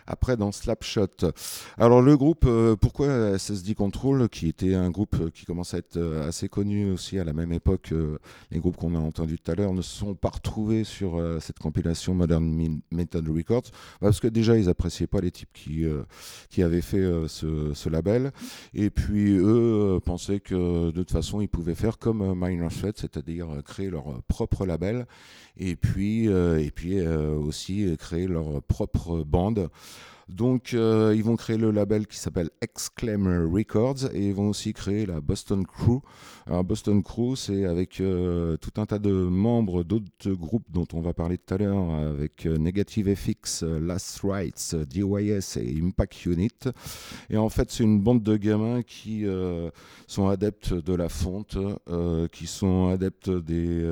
après dans Slapshot. Alors le groupe euh, pourquoi SSD Control qui était un groupe euh, qui commence à être euh, assez connu aussi à la même époque euh, les groupes qu'on a entendus tout à l'heure ne se sont pas retrouvés sur euh, cette compilation Modern Method Records parce que déjà ils appréciaient pas les types qui euh, qui avaient fait euh, ce, ce label et puis eux euh, pensaient que de toute façon ils pouvaient faire comme euh, Minor Threat, c'est-à-dire euh, créer leur euh, propre label et puis, aussi créer leur propre bande. Donc ils vont créer le label qui s'appelle Exclaimer Records et ils vont aussi créer la Boston Crew. Boston Crew c'est avec euh, tout un tas de membres d'autres groupes dont on va parler tout à l'heure avec euh, Negative FX, euh, Last Rights, DYS et Impact Unit. Et en fait c'est une bande de gamins qui sont adeptes de la fonte, qui sont adeptes des,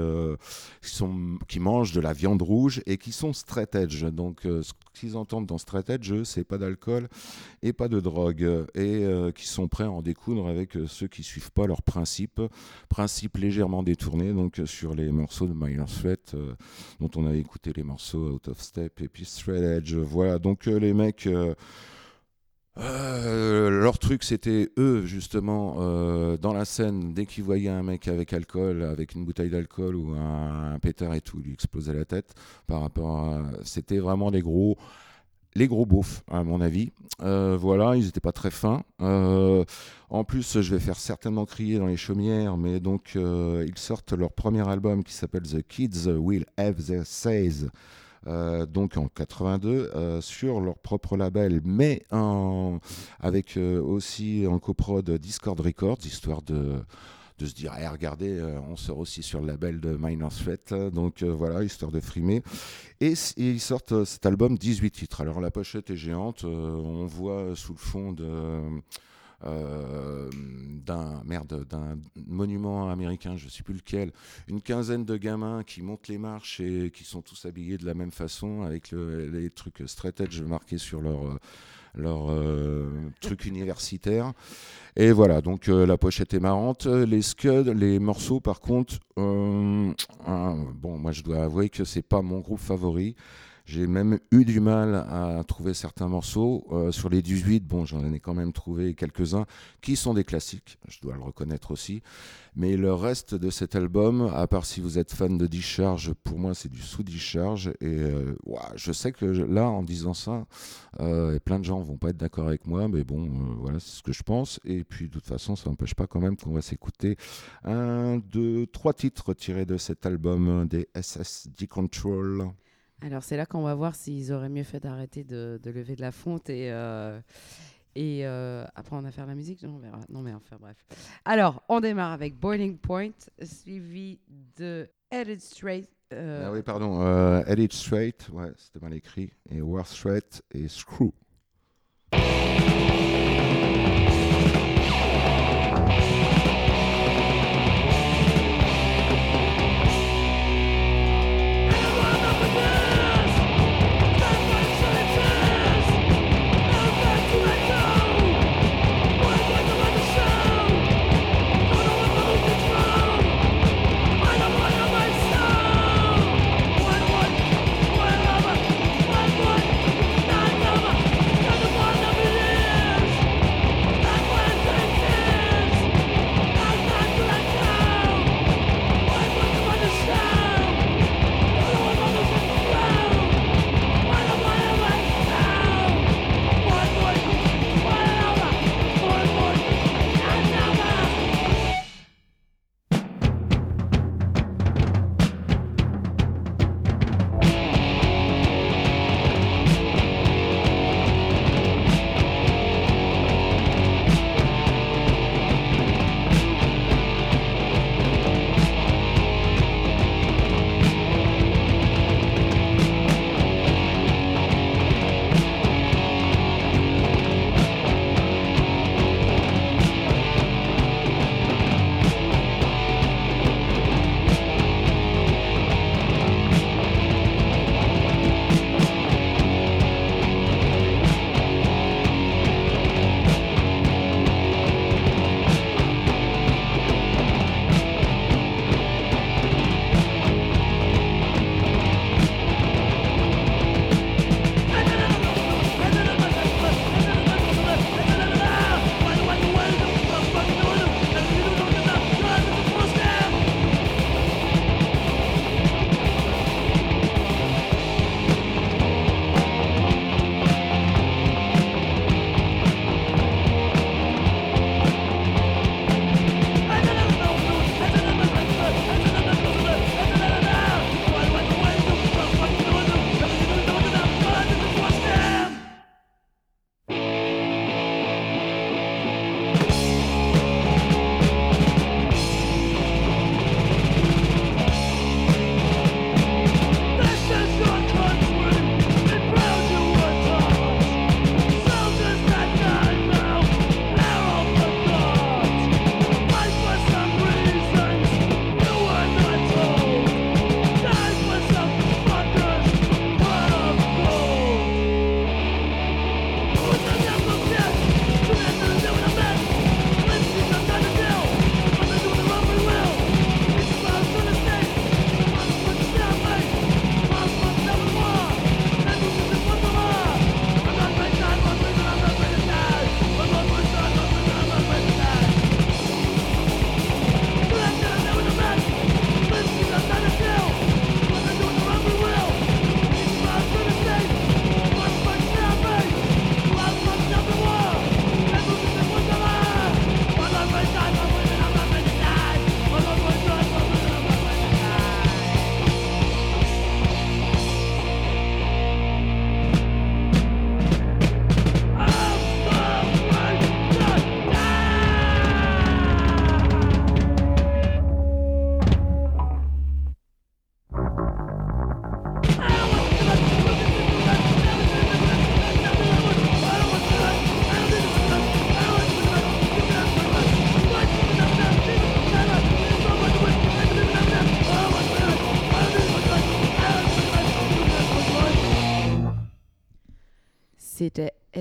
qui, mangent de la viande rouge et qui sont straight edge. Donc, ce qu'ils entendent dans straight c'est pas d'alcool et pas de drogue, et euh, qui sont prêts à en découdre avec euh, ceux qui suivent pas leurs principes, principes légèrement détournés. Donc, euh, sur les morceaux de Minor Threat, euh, dont on avait écouté les morceaux Out of Step et puis Straight. Voilà. Donc, euh, les mecs. Euh, leur truc, c'était eux, justement, euh, dans la scène, dès qu'ils voyaient un mec avec alcool, avec une bouteille d'alcool ou un, un pétard et tout, lui explosait la tête. Par rapport à. C'était vraiment les gros. Les gros beaufs, à mon avis. Euh, voilà, ils n'étaient pas très fins. En plus, je vais faire certainement crier dans les chaumières, mais donc, ils sortent leur premier album qui s'appelle The Kids Will Have Their Says. Euh, donc en 82 euh, sur leur propre label, mais avec euh, aussi en coprod Discord Records, histoire de, se dire, Eh, regardez, on sort aussi sur le label de Minor Threat, euh, donc voilà, histoire de frimer. Et, ils sortent cet album 18 titres. Alors la pochette est géante, on voit sous le fond de euh, d'un merde d'un monument américain, je sais plus lequel, une quinzaine de gamins qui montent les marches et qui sont tous habillés de la même façon avec le- les trucs straight edge marqués sur leur euh, leur euh, truc universitaire. Et voilà, donc euh, la pochette est marrante. Les scuds, les morceaux, par contre, euh, ah, bon, moi je dois avouer que c'est pas mon groupe favori. J'ai même eu du mal à trouver certains morceaux. Euh, sur les 18, bon, j'en ai quand même trouvé quelques-uns qui sont des classiques, je dois le reconnaître aussi. Mais le reste de cet album, à part si vous êtes fan de Discharge, pour moi c'est du sous-Discharge. Et euh, je sais que là, en disant ça, euh, plein de gens vont pas être d'accord avec moi, mais bon, voilà, c'est ce que je pense. Et puis de toute façon, ça n'empêche pas quand même qu'on va s'écouter un, deux, trois titres tirés de cet album des SSD Control.
Alors c'est là qu'on va voir s'ils auraient mieux fait d'arrêter de, lever de la fonte et, euh, et euh, après on faire la musique, non, on. Non mais enfin bref. Alors on démarre avec Boiling Point, suivi de Headed Straight. euh,
Ah oui, pardon, euh, Edit Straight, ouais, c'était mal écrit, et War Straight et Screw.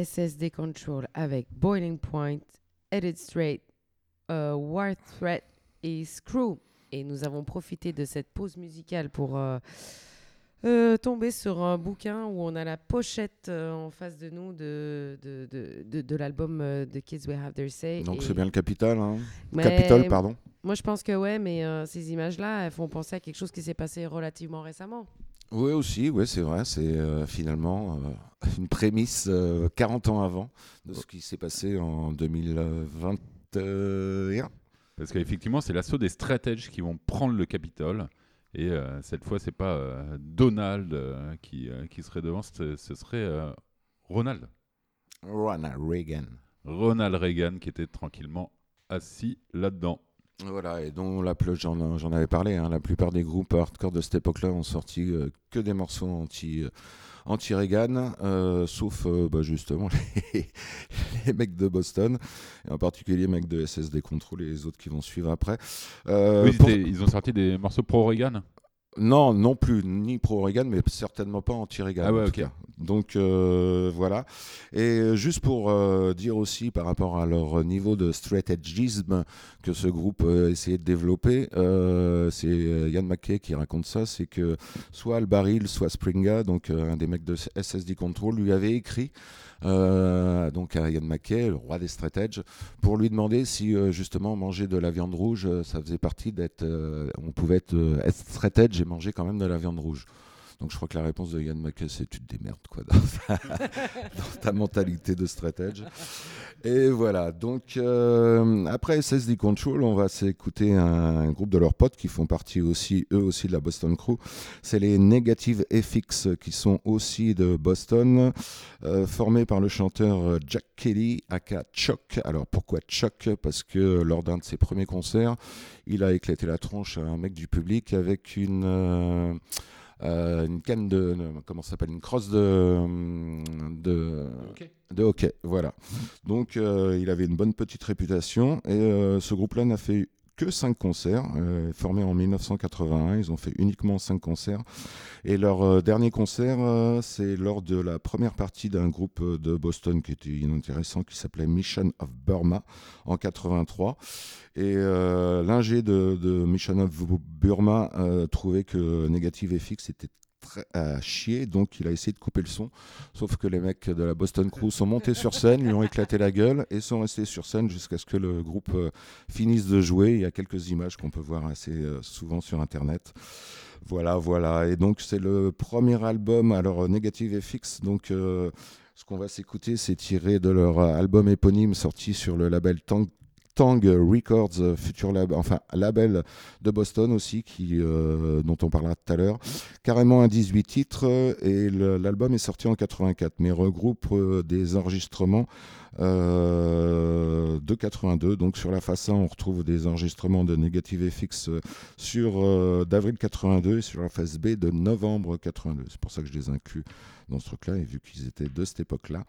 SSD Control avec Boiling Point, Edit Straight, euh, War Threat et Screw. Et nous avons profité de cette pause musicale pour euh, euh, tomber sur un bouquin où on a la pochette en face de nous de, de, de, de- de l'album The Kids Will Have Their Say.
Donc c'est bien le Capital, hein. Capitole, pardon.
Moi, je pense que ouais, mais ces images-là, elles font penser à quelque chose qui s'est passé relativement récemment.
Oui, aussi, oui, c'est vrai. C'est euh, finalement euh, une prémisse euh, 40 ans avant de ce qui s'est passé en 2021.
Parce qu'effectivement, c'est l'assaut des stratéges qui vont prendre le Capitole. Et euh, cette fois, c'est pas euh, Donald euh, qui, euh, qui serait devant, ce serait euh, Ronald.
Ronald Reagan.
Ronald Reagan qui était tranquillement assis là-dedans.
Voilà, et dont la ple- j'en j'en avais parlé, hein, la plupart des groupes hardcore de cette époque-là ont sorti euh, que des morceaux anti, euh, anti-Reagan, euh, sauf euh, bah, justement les, les mecs de Boston, et en particulier les mecs de SSD Control et les autres qui vont suivre après. Euh,
Oui,
pour-
ils ont sorti des morceaux pro-Reagan.
Non, non plus, ni pro-Reagan, mais certainement pas anti-Reagan.
Ah ouais,
en tout
ok.
cas. Donc euh, voilà. Et juste pour euh, dire aussi par rapport à leur niveau de stratégisme que ce groupe euh, essayait de développer, euh, c'est Yann McKay qui raconte ça, c'est que soit Albaril, soit Springa, donc un des mecs de SSD Control, lui avait écrit donc à Yann McKay, le roi des stratèges, pour lui demander si euh, justement manger de la viande rouge, euh, ça faisait partie d'être, euh, on pouvait être, euh, être stratège et manger quand même de la viande rouge. Donc je crois que la réponse de Yann McKay, c'est tu te démerdes quoi dans ta, dans ta mentalité de stratège. Et voilà. Donc euh, après SSD Control, on va s'écouter un, groupe de leurs potes qui font partie aussi eux aussi de la Boston Crew. C'est les Negative FX qui sont aussi de Boston, euh, formés par le chanteur Jack Kelly, aka Chuck. Alors pourquoi Chuck? Parce que lors d'un de ses premiers concerts, il a éclaté la tronche à un mec du public avec une euh, une canne de, comment ça s'appelle une crosse de de, de hockey. voilà. Donc euh, il avait une bonne petite réputation et euh, ce groupe là n'a fait que 5 concerts, euh, formé en 1981, ils ont fait uniquement 5 concerts. Et leur euh, dernier concert, euh, c'est lors de la première partie d'un groupe de Boston qui était inintéressant, qui s'appelait Mission of Burma, en 83. Et l'ingé de, de Mission of Burma trouvait que Negative FX était à chier, donc il a essayé de couper le son. Sauf que les mecs de la Boston Crew sont montés sur scène, lui ont éclaté la gueule et sont restés sur scène jusqu'à ce que le groupe euh, finisse de jouer. Il y a quelques images qu'on peut voir assez euh, souvent sur Internet. Voilà, voilà. Et donc c'est le premier album, alors euh, Negative FX, donc ce qu'on va s'écouter, c'est tiré de leur album éponyme sorti sur le label Tang, Tang Records, euh, futur lab, enfin label de Boston aussi, qui, euh, dont on parlera tout à l'heure. Carrément un 18 titres euh, et l'album est sorti en 84, mais regroupe des enregistrements de 82. Donc sur la face 1, on retrouve des enregistrements de Negative FX sur d'avril 82 et sur la face B de novembre 82. C'est pour ça que je les inclus dans ce truc-là, et vu qu'ils étaient de cette époque-là.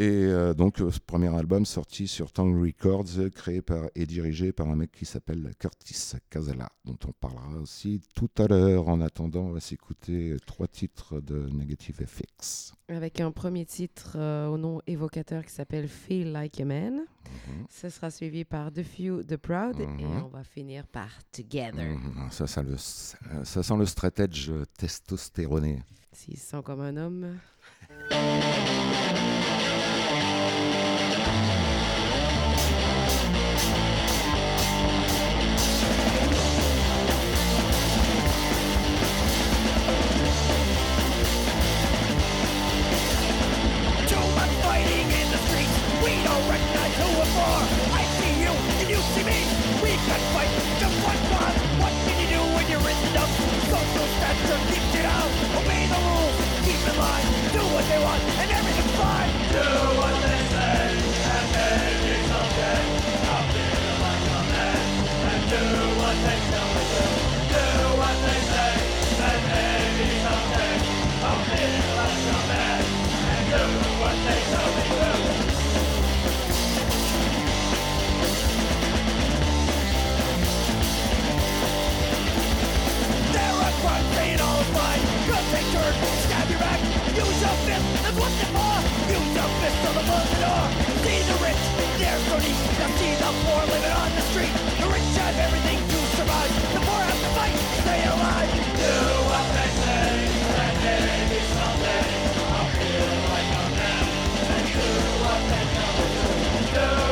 Et euh, donc, euh, ce premier album sorti sur Tang Records, créé par et dirigé par un mec qui s'appelle Curtis Casella, dont on parlera aussi tout à l'heure. En attendant, on va s'écouter trois titres de Negative FX.
Avec un premier titre euh, au nom évocateur qui s'appelle Feel Like a Man.
Mhm.
Ce sera suivi par The Few, The Proud. Et
Mhm.
on va finir par Together.
Mhm. Ça, sent le, ça sent le stratège testostéroné.
S'il se sent comme un homme.
turn, stab your back, use your fist, that's what they're for. Use your fist on the close the door. See the rich, they're so neat. Now see the poor living on the street. The rich have everything to survive. The poor have to fight to stay alive. Do what they say, and maybe someday I'll feel like a man. And do what they me. Do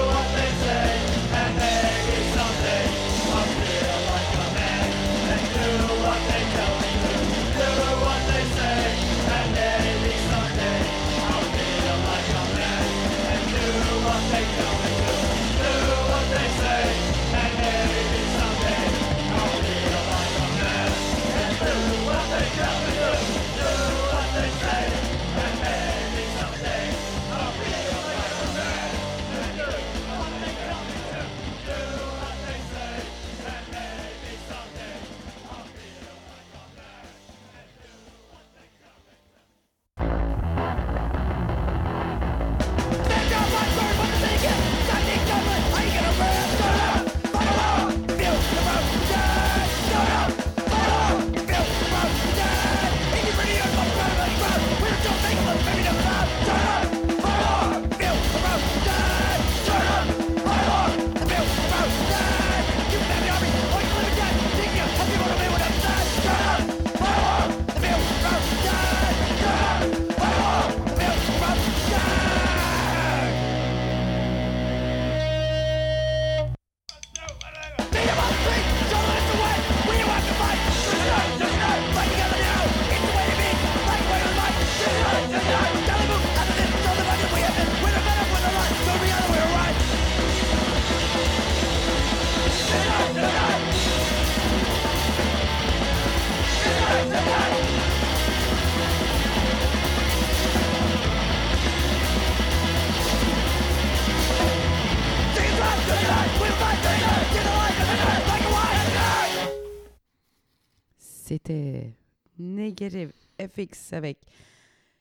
Negative FX avec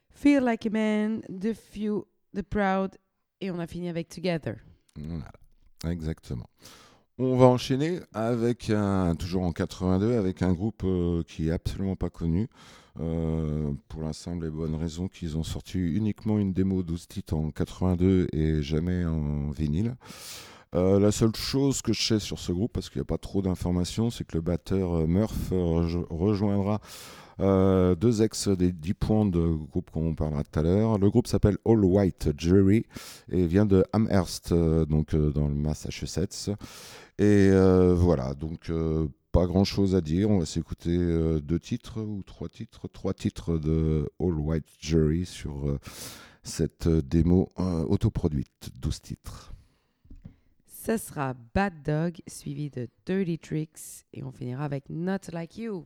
Feel Like a Man, The Few, The Proud et on a fini avec Together.
Voilà, exactement. On va enchaîner avec un, toujours en 82, avec un groupe euh, qui est absolument pas connu, euh, pour la simple et bonne raison qu'ils ont sorti uniquement une démo 12 titres en 82 et jamais en vinyle. Euh, la seule chose que je sais sur ce groupe, parce qu'il n'y a pas trop d'informations, c'est que le batteur Murph rejo- rejoindra euh, deux ex des 10 points de groupe qu'on parlera tout à l'heure. Le groupe s'appelle All White Jury et vient de Amherst, euh, donc euh, dans le Massachusetts. Et voilà, donc pas grand chose à dire. On va s'écouter deux titres ou trois titres, trois titres de All White Jury sur cette euh, démo autoproduite, 12 titres.
Ce sera Bad Dog suivi de Dirty Tricks et on finira avec Not Like You.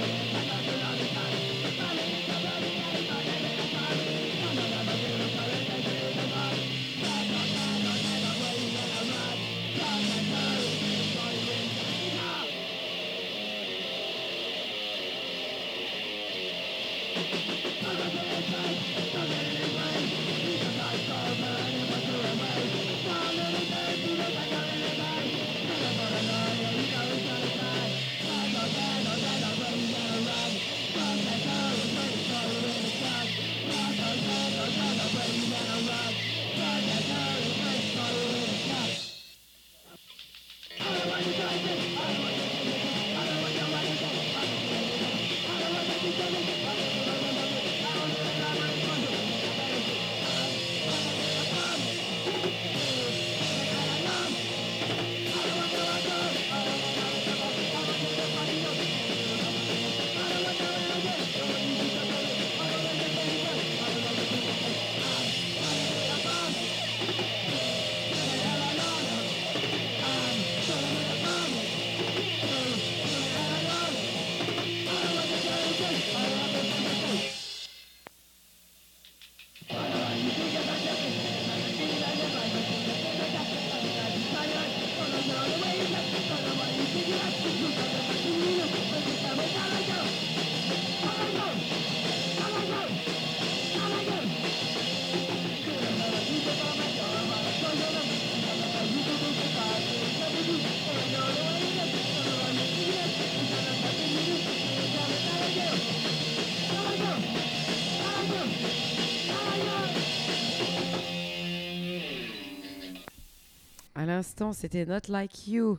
c'était Not Like You.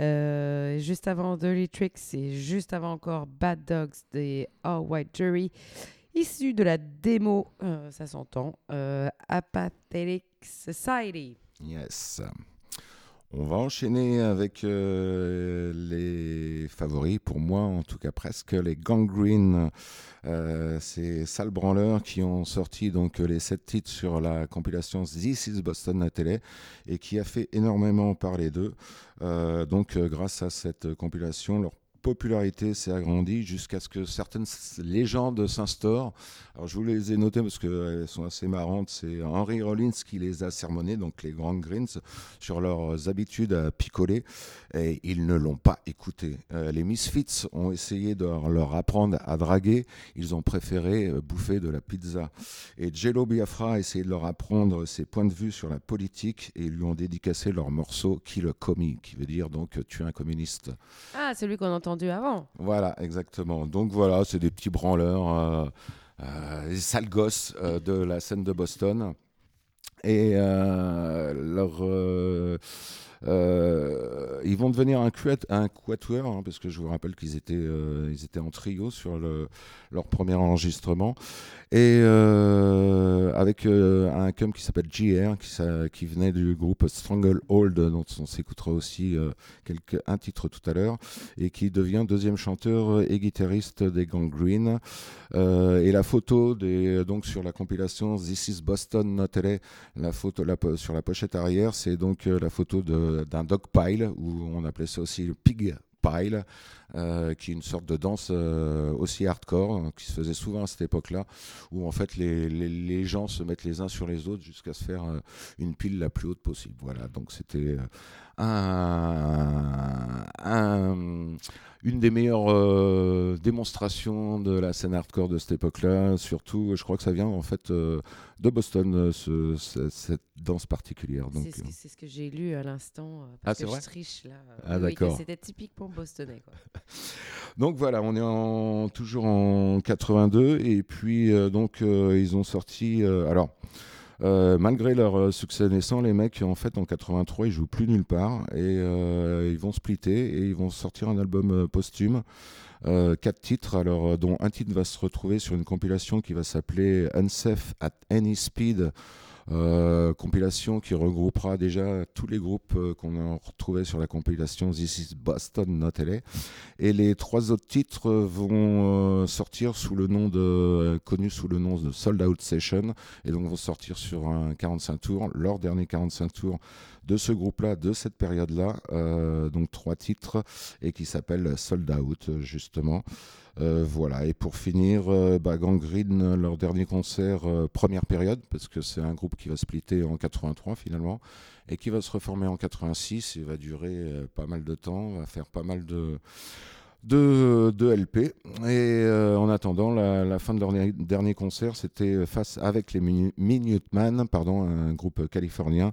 Euh, juste avant Dirty Tricks et juste avant encore Bad Dogs des All White Jury. Issu de la démo, euh, ça s'entend, euh, Apathetic Society.
Yes. On va enchaîner avec euh, les favoris, pour moi en tout cas presque, les Gangrene. Euh, ces sales branleurs qui ont sorti donc les sept titres sur la compilation This is Boston à télé et qui a fait énormément parler d'eux. Euh, donc euh, grâce à cette compilation, leur popularité s'est agrandie jusqu'à ce que certaines légendes s'instaurent. Alors je vous les ai notées parce qu'elles sont assez marrantes. C'est Henry Rollins qui les a sermonnés, donc les Grand Greens, sur leurs habitudes à picoler et ils ne l'ont pas écouté. Euh, les Misfits ont essayé de leur apprendre à draguer, ils ont préféré euh, bouffer de la pizza. Et Jello Biafra a essayé de leur apprendre ses points de vue sur la politique et ils lui ont dédicacé leur morceau Kill a Commie, qui veut dire donc tuer un communiste.
Ah, celui qu'on a avant.
Voilà, exactement. Donc voilà, c'est des petits branleurs, euh, euh, des sales gosses euh, de la scène de Boston. Et euh, leur, euh, euh, ils vont devenir un, un quatuor, hein, parce que je vous rappelle qu'ils étaient, euh, étaient en trio sur le- leur premier enregistrement. Et euh, avec euh, un cum qui s'appelle JR, qui, venait du groupe Stranglehold, dont on s'écoutera aussi euh, quelques, un titre tout à l'heure et qui devient deuxième chanteur et guitariste des Gangrene. Euh, et la photo donc sur la compilation This is Boston Not LA, la photo la sur la pochette arrière, c'est donc la photo d'un dog pile, où on appelait ça aussi le pig pile, euh, qui est une sorte de danse euh, aussi hardcore, hein, qui se faisait souvent à cette époque-là, où en fait les, les- les gens se mettent les uns sur les autres jusqu'à se faire euh, une pile la plus haute possible. Voilà, donc c'était un, un- une des meilleures démonstrations de la scène hardcore de cette époque-là. Surtout, je crois que ça vient en fait de Boston, ce- ce- cette danse particulière. Donc,
C'est ce, que- c'est ce que j'ai lu à l'instant.
Ah,
Parce
c'est
que je triche là.
Ah,
Oui,
d'accord.
C'était typiquement bostonais. Quoi.
Donc voilà, on est toujours en 82 et puis euh, donc euh, ils ont sorti. euh, alors malgré leur succès naissant, les mecs en fait en 83 ils jouent plus nulle part et ils vont splitter et ils vont sortir un album posthume. Quatre titres, alors dont un titre va se retrouver sur une compilation qui va s'appeler Unsafe at Any Speed. Euh, compilation qui regroupera déjà tous les groupes euh, qu'on a retrouvés sur la compilation This is Boston Not LA. Et les trois autres titres vont euh, sortir sous le nom de, connus sous le nom de Sold Out Session, et donc vont sortir sur un 45 tours, leur dernier 45 tours de ce groupe-là, de cette période-là, euh, donc trois titres, et qui s'appelle Sold Out, justement. Euh, voilà, et pour finir, euh, bah, leur dernier concert, euh, première période, parce que c'est un groupe qui va splitter en 83 finalement, et qui va se reformer en 86 et va durer pas mal de temps, va faire pas mal de, de, de LP. Et euh, en attendant, la, la fin de leur dernier- concert, c'était face avec les Minu- Minutemen, pardon, un groupe californien.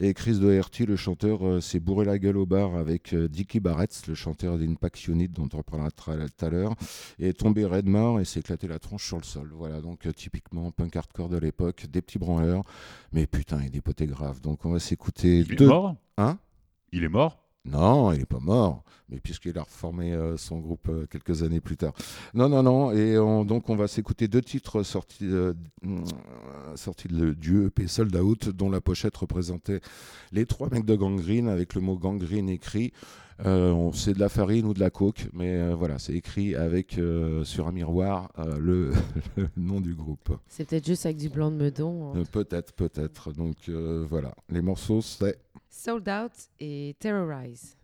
Et Chris Doherty, le chanteur, euh, s'est bourré la gueule au bar avec euh, Dickie Barrett, le chanteur d'Impact Unit, dont on reprendra tra- tout à l'heure, et est tombé raide mort et s'est éclaté la tronche sur le sol. Voilà, donc typiquement punk hardcore de l'époque, des petits branleurs, mais putain, il dépotait grave. Donc on va s'écouter
Il est
deux.
mort?
Hein?
Il est mort?
Non, il n'est pas mort, mais puisqu'il a reformé euh, son groupe euh, quelques années plus tard. Non, non, non, et on- donc on va s'écouter deux titres sortis, euh, sortis de- du EP Sold Out, dont la pochette représentait les trois mecs de Gangrene avec le mot Gangrene écrit. Euh, on- c'est de la farine ou de la coke, mais euh, voilà, c'est écrit avec euh, sur un miroir euh, le, le nom du groupe.
C'est peut-être juste avec du blanc de meudon. hein.
Euh, peut-être, peut-être. Donc euh, voilà, les morceaux c'est
Sold Out et Terrorize.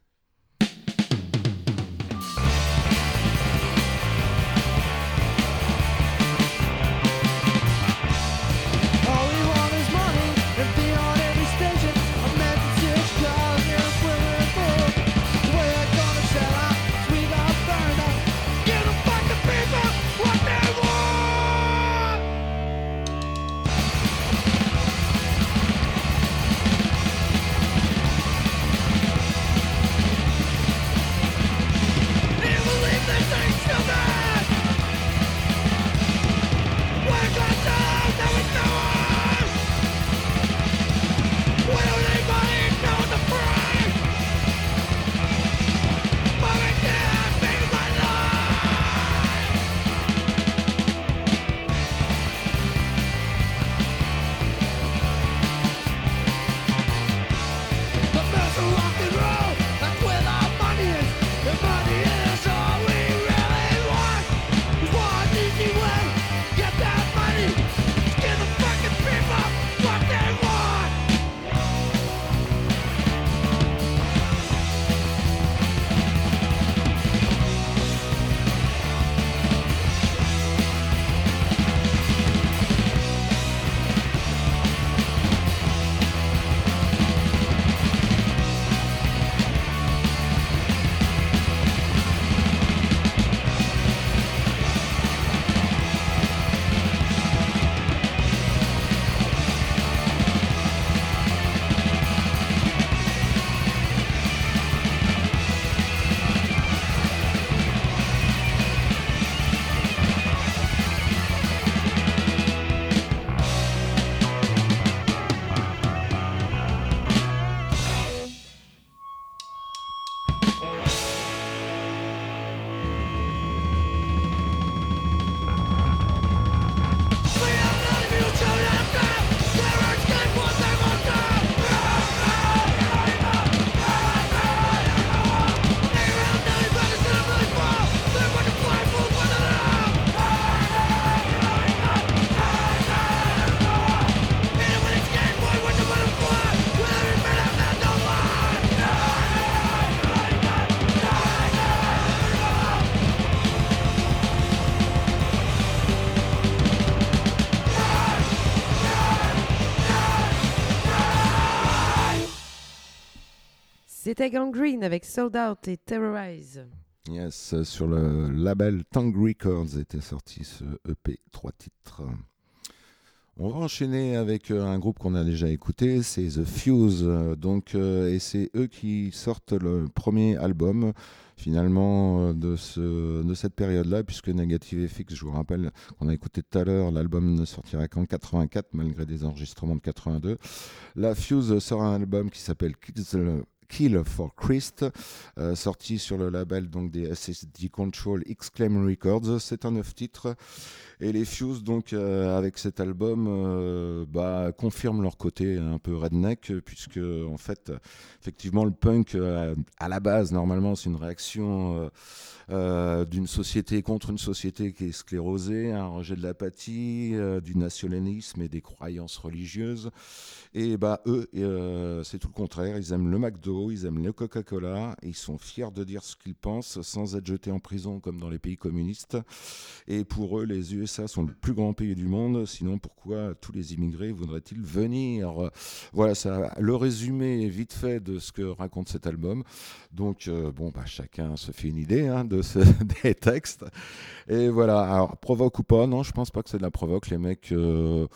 C'était Gangrene avec Sold Out et Terrorize.
Yes, sur le label Tongue Records était sorti ce EP, trois titres. On va enchaîner avec euh, un groupe qu'on a déjà écouté, c'est The Fuse. Donc, euh, et c'est eux qui sortent le premier album finalement euh, de, ce, de cette période-là, puisque Negative FX, je vous rappelle qu'on a écouté tout à l'heure, l'album ne sortira qu'en 84 malgré des enregistrements de 82. La Fuse sort un album qui s'appelle Kill, Kill for Christ, euh, sorti sur le label donc des SSD Control Exclaim Records. C'est un neuf titres. Et les Fuse, donc, euh, avec cet album, euh, bah, confirment leur côté un peu redneck, puisque, en fait, effectivement, le punk, à la base, normalement, c'est une réaction d'une société contre une société qui est sclérosée, un rejet de l'apathie, du nationalisme et des croyances religieuses. Et bah, eux, euh, c'est tout le contraire. Ils aiment le McDo, ils aiment le Coca-Cola, ils sont fiers de dire ce qu'ils pensent sans être jetés en prison comme dans les pays communistes. Et pour eux, les USA sont le plus grand pays du monde. Sinon, pourquoi tous les immigrés voudraient-ils venir? Voilà, ça, le résumé vite fait de ce que raconte cet album. Donc, euh, bon, bah, chacun se fait une idée hein, de des textes. Et voilà, alors, provoque ou pas, non, je pense pas que c'est de la provoque. Les mecs. euh,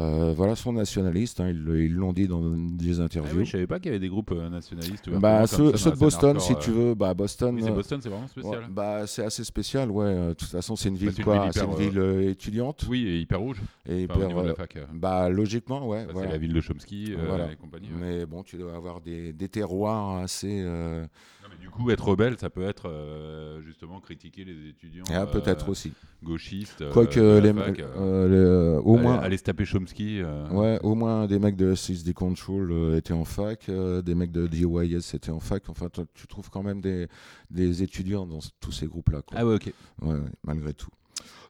euh, voilà, sont nationalistes, hein, ils l'ont dit dans des
Ah
interviews.
oui, je savais pas qu'il y avait des groupes euh, nationalistes.
bah, ceux, de Boston, si tu
euh.
veux, bah, Boston.
Oui, c'est Boston, c'est vraiment spécial.
ouais, bah, c'est assez spécial, ouais. De toute façon, c'est une ville quoi C'est une ville euh, étudiante.
Oui, et hyper rouge.
Et
Enfin, au
hyper,
niveau de la fac.
bah, logiquement, ouais.
Bah,
voilà.
C'est la ville de Chomsky euh,
Voilà.
et compagnie. ouais.
Mais bon, tu dois avoir des, des terroirs assez.
Du coup, être rebelle, ça peut être euh, justement critiquer les étudiants
ah, peut-être
euh,
aussi.
gauchistes. euh,
Quoique, les,
fac,
les- au
aller-
moins.
aller se taper Chomsky.
Ouais, au moins des mecs de 6D Control étaient en fac, des mecs de DYS étaient en fac. Enfin, tu trouves quand même des, des étudiants dans tous ces groupes-là. quoi.
Ah ouais, ok.
Ouais, malgré tout.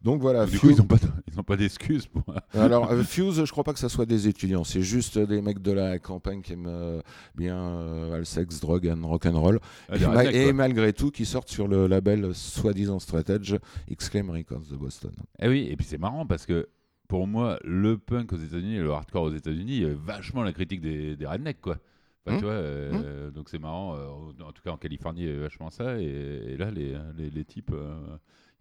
Donc voilà.
Du coup,
Fuse-
ils n'ont pas, de- ils ont pas d'excuses pour.
Alors, euh, Fuse, je crois pas que ça soit des étudiants. C'est juste des mecs de la campagne qui aiment euh, bien euh, le sexe, drogue and rock'n'roll.
Ah,
et, ma- malgré tout, qui sortent sur le label soi-disant Straight Edge, Exclaim Records de Boston.
Eh oui, et puis c'est marrant parce que pour moi, le punk aux États-Unis et le hardcore aux États-Unis, a vachement la critique des, des rednecks, quoi. Enfin,
Hum,
tu vois, euh, donc c'est marrant. euh, en tout cas, en Californie, il y avait vachement ça. Et, et là, les, les, les types, euh,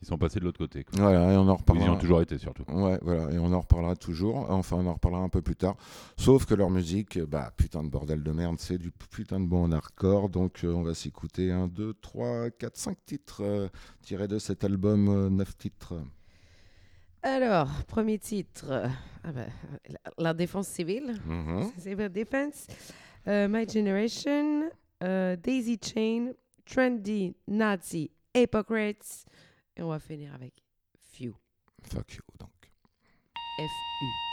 ils sont passés de l'autre côté. Quoi.
Voilà, et on en
Ils y ont toujours été, surtout.
Ouais, voilà, et on en reparlera toujours. Enfin, on en reparlera un peu plus tard. Sauf que leur musique, bah, putain de bordel de merde, c'est du putain de bon hardcore. Donc, euh, on va s'écouter un, deux, trois, quatre, cinq titres euh, tirés de cet album, euh, neuf titres.
Alors, premier titre, euh, ah ben, la, la défense civile. Civil Defense. Euh, My Generation, euh, Daisy Chain, Trendy, Nazi, Hypocrites. Et on va finir avec Few.
Fuck you, donc.
F-U.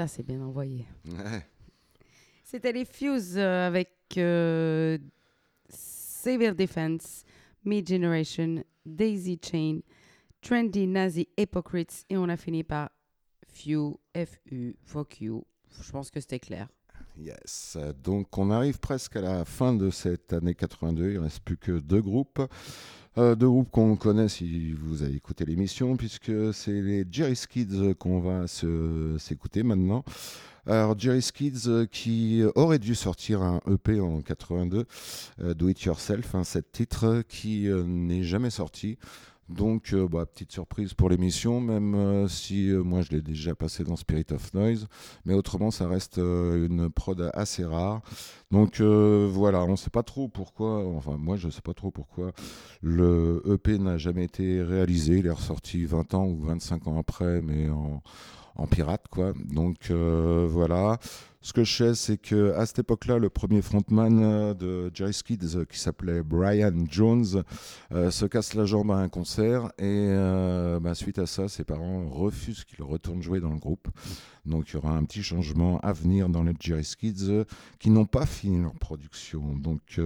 Ça, c'est bien envoyé.
Ouais.
C'était les Fuse euh, avec euh, Severe Defense.
Mid Generation, Daisy Chain, Trendy Nazi Hypocrites et on a fini par Few, F-U, Fuck You. Je pense que c'était clair.
Yes. Donc on arrive presque à la fin de cette année 82. Il ne reste plus que deux groupes. Euh, deux groupes qu'on connaît si vous avez écouté l'émission, puisque c'est les Jerry's Kids qu'on va s'écouter maintenant. Alors Jerry's Kids euh, qui aurait dû sortir un EP en 82, euh, Do It Yourself, un sept titres qui n'est jamais sorti. Donc, euh, bah, petite surprise pour l'émission, même euh, si euh, moi je l'ai déjà passé dans Spirit of Noise. Mais autrement, ça reste une prod assez rare. Donc voilà, on ne sait pas trop pourquoi, enfin moi je ne sais pas trop pourquoi le EP n'a jamais été réalisé. Il est ressorti 20 ans ou 25 ans après, mais en, en pirate quoi. Donc euh, voilà. Ce que je sais, c'est que à cette époque-là, le premier frontman euh, de Jerry's Kids, qui s'appelait Brian Jones, euh, se casse la jambe à un concert et bah, suite à ça, ses parents refusent qu'il retourne jouer dans le groupe. Donc il y aura un petit changement à venir dans les Jerry's Kids qui n'ont pas fini leur production. Donc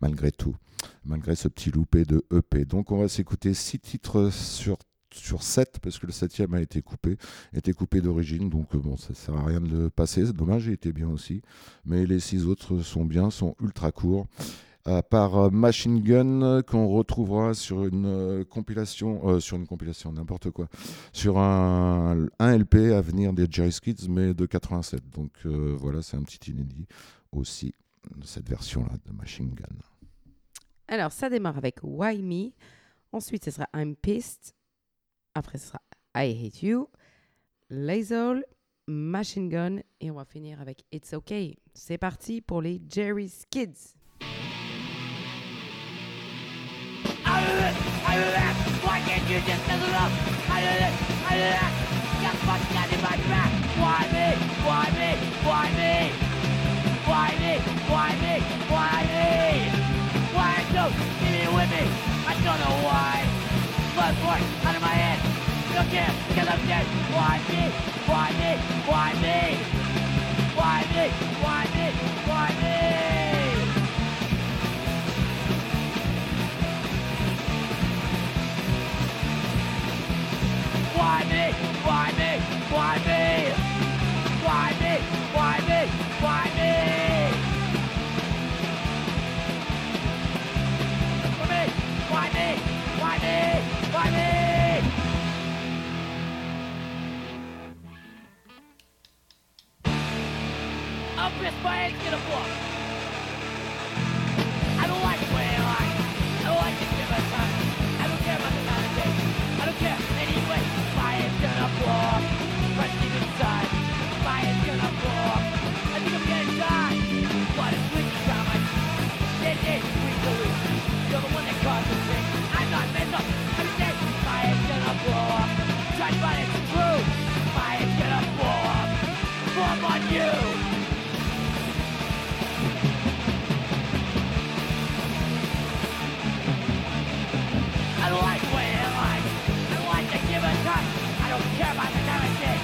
malgré tout, malgré ce petit loupé de EP. Donc on va s'écouter six titres sur sur 7 parce que le septième a été coupé, été coupé d'origine, donc euh, bon, ça sert à rien de le passer, c'est dommage, il était bien aussi, mais les six autres sont bien, sont ultra courts. À part euh, Machine Gun qu'on retrouvera sur une euh, compilation, sur une compilation, n'importe quoi, sur un, un LP à venir des Jerry's Kids, mais de 87. Donc voilà, c'est un petit inédit aussi cette version-là de Machine Gun.
Alors, ça démarre avec Why Me. Ensuite, ce sera I'm Pissed. Après, ce sera I Hate You. Lazel, Machine Gun. Et on va finir avec It's Okay. C'est parti pour les Jerry's Kids.
Why me? Why me? Why don't with me? I don't know why. Don't care, cause I'm. Why me? Why me? Why me? Why me? Why me? Why me? Why me? Why me? Why me? Why me? Why me? Why me? Why me? Why me? Why me? Why me? I'm pissed my head's gonna blow. I don't like playing like I don't like give a time. I don't care about the time of day. I don't care anyway. My head's gonna blow. Right deep inside. My head's gonna blow. I think I'm gonna die. But it's leaking down my Dead day, week to week. You're the one that caused the thing. I'm not messed up. Every day, my head's gonna blow. Try to find it's true. My head's gonna blow. Blow on you. Care about the day.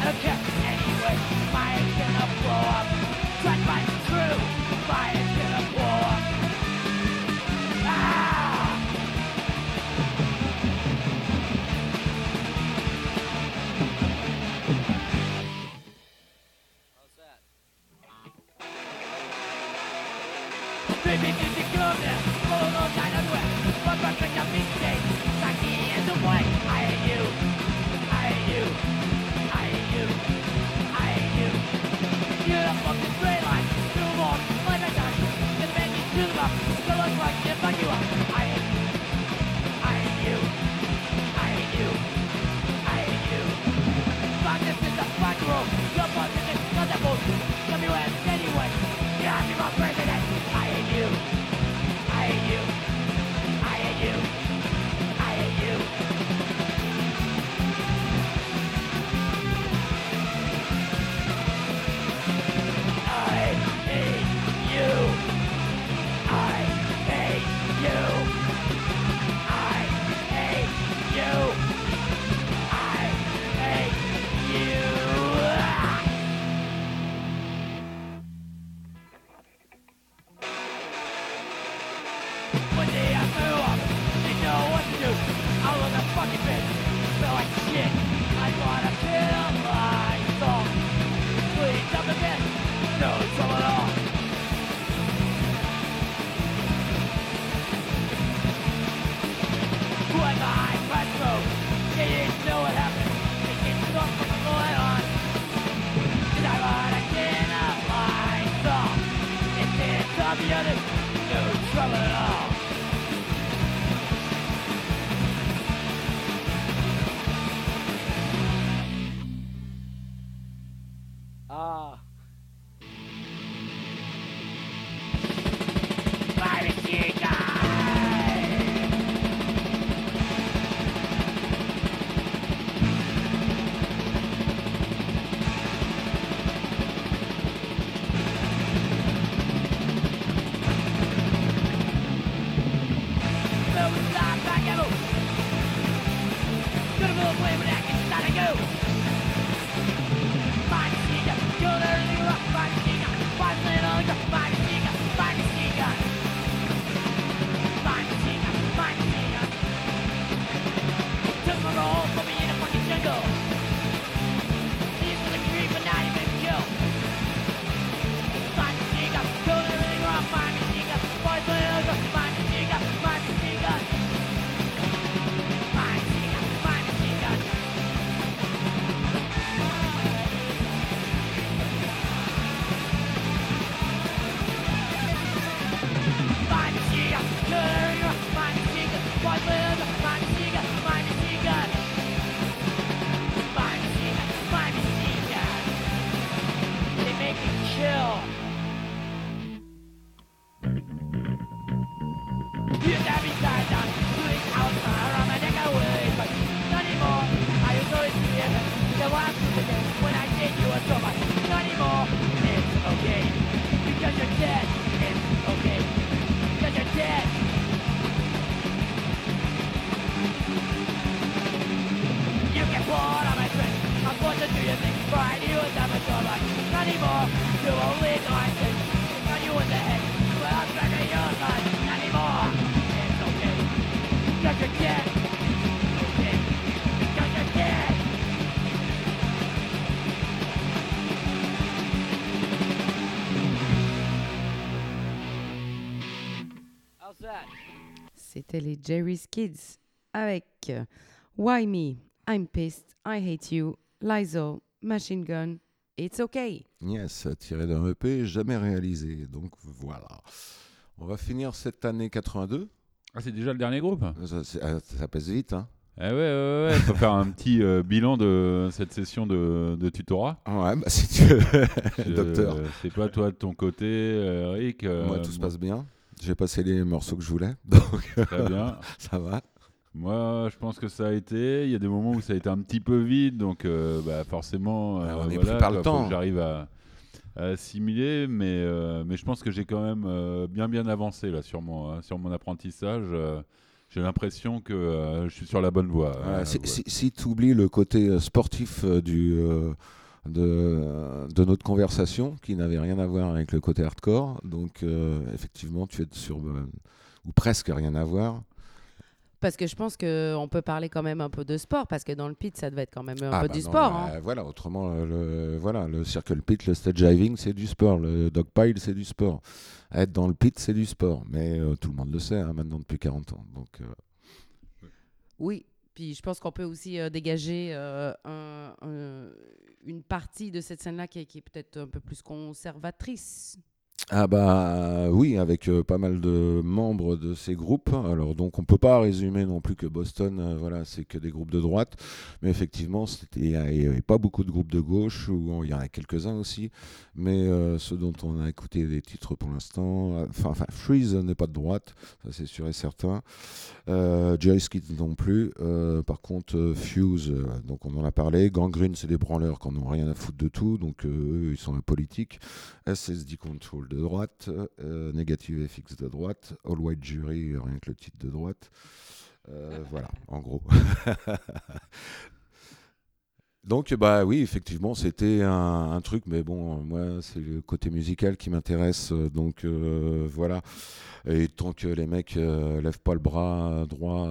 I don't care anyway. My head's gonna blow up. darkness in the black room. Your voice is incredible. Let me
C'était les Jerry's Kids avec euh, Why Me, I'm Pissed, I Hate You, Lizzo, Machine Gun, It's Okay.
Yes, tiré d'un EP jamais réalisé. Donc voilà. On va finir cette année 82.
Ah, c'est déjà le dernier groupe?
Ça, ah, ça passe vite, hein
Eh ouais, ouais, ouais. Faut faire un petit euh, bilan de cette session de, de tutorat.
Ouais, bah si tu veux, docteur.
C'est pas toi de ton côté, euh, Eric. euh,
Moi, tout se passe bien. J'ai passé les morceaux que je voulais, donc
Très bien.
ça va.
Moi, je pense que ça a été. Il y a des moments où ça a été un petit peu vide, donc euh, bah, forcément, euh,
on est
voilà,
pris par le
faut
temps.
que J'arrive à, à assimiler, mais, euh, mais je pense que j'ai quand même euh, bien bien avancé là sur mon euh, sur mon apprentissage. euh, j'ai l'impression que euh, je suis sur la bonne voie. Euh,
si
ouais.
tu oublies le côté sportif euh, du, euh, de, de notre conversation, qui n'avait rien à voir avec le côté hardcore, donc euh, effectivement, tu es sur. euh, ou presque rien à voir.
Parce que je pense qu'on peut parler quand même un peu de sport, parce que dans le pit, ça devait être quand même un
Ah
peu
bah
du
non,
sport.
bah,
hein.
Voilà, autrement, euh, le, voilà, le circle pit, le stage diving, c'est du sport. Le dogpile, c'est du sport. Être dans le pit, c'est du sport. Mais euh, tout le monde le sait hein, maintenant depuis 40 ans. Donc, euh,
Oui, je pense qu'on peut aussi euh, dégager euh, un- un- une partie de cette scène-là qui est peut-être un peu plus conservatrice.
Ah bah oui, avec euh, pas mal de membres de ces groupes. Alors donc on peut pas résumer non plus que Boston, euh, voilà, c'est que des groupes de droite, mais effectivement il y a- il y avait pas beaucoup de groupes de gauche, ou il y en a quelques-uns aussi, mais euh, ceux dont on a écouté des titres pour l'instant, enfin, Freeze n'est pas de droite, ça c'est sûr et certain. Jerry Kids non plus. Par contre Fuse, donc on en a parlé. Gangrene c'est des branleurs qui n'ont rien à foutre de tout, donc eux ils sont politiques. SSD Control de droite, euh, Negative FX de droite, All White Jury, rien que le titre de droite. Euh, voilà, en gros. Donc, bah oui, effectivement, c'était un, truc, mais bon, moi, c'est le côté musical qui m'intéresse, donc euh, voilà. Et tant que les mecs euh, lèvent pas le bras droit,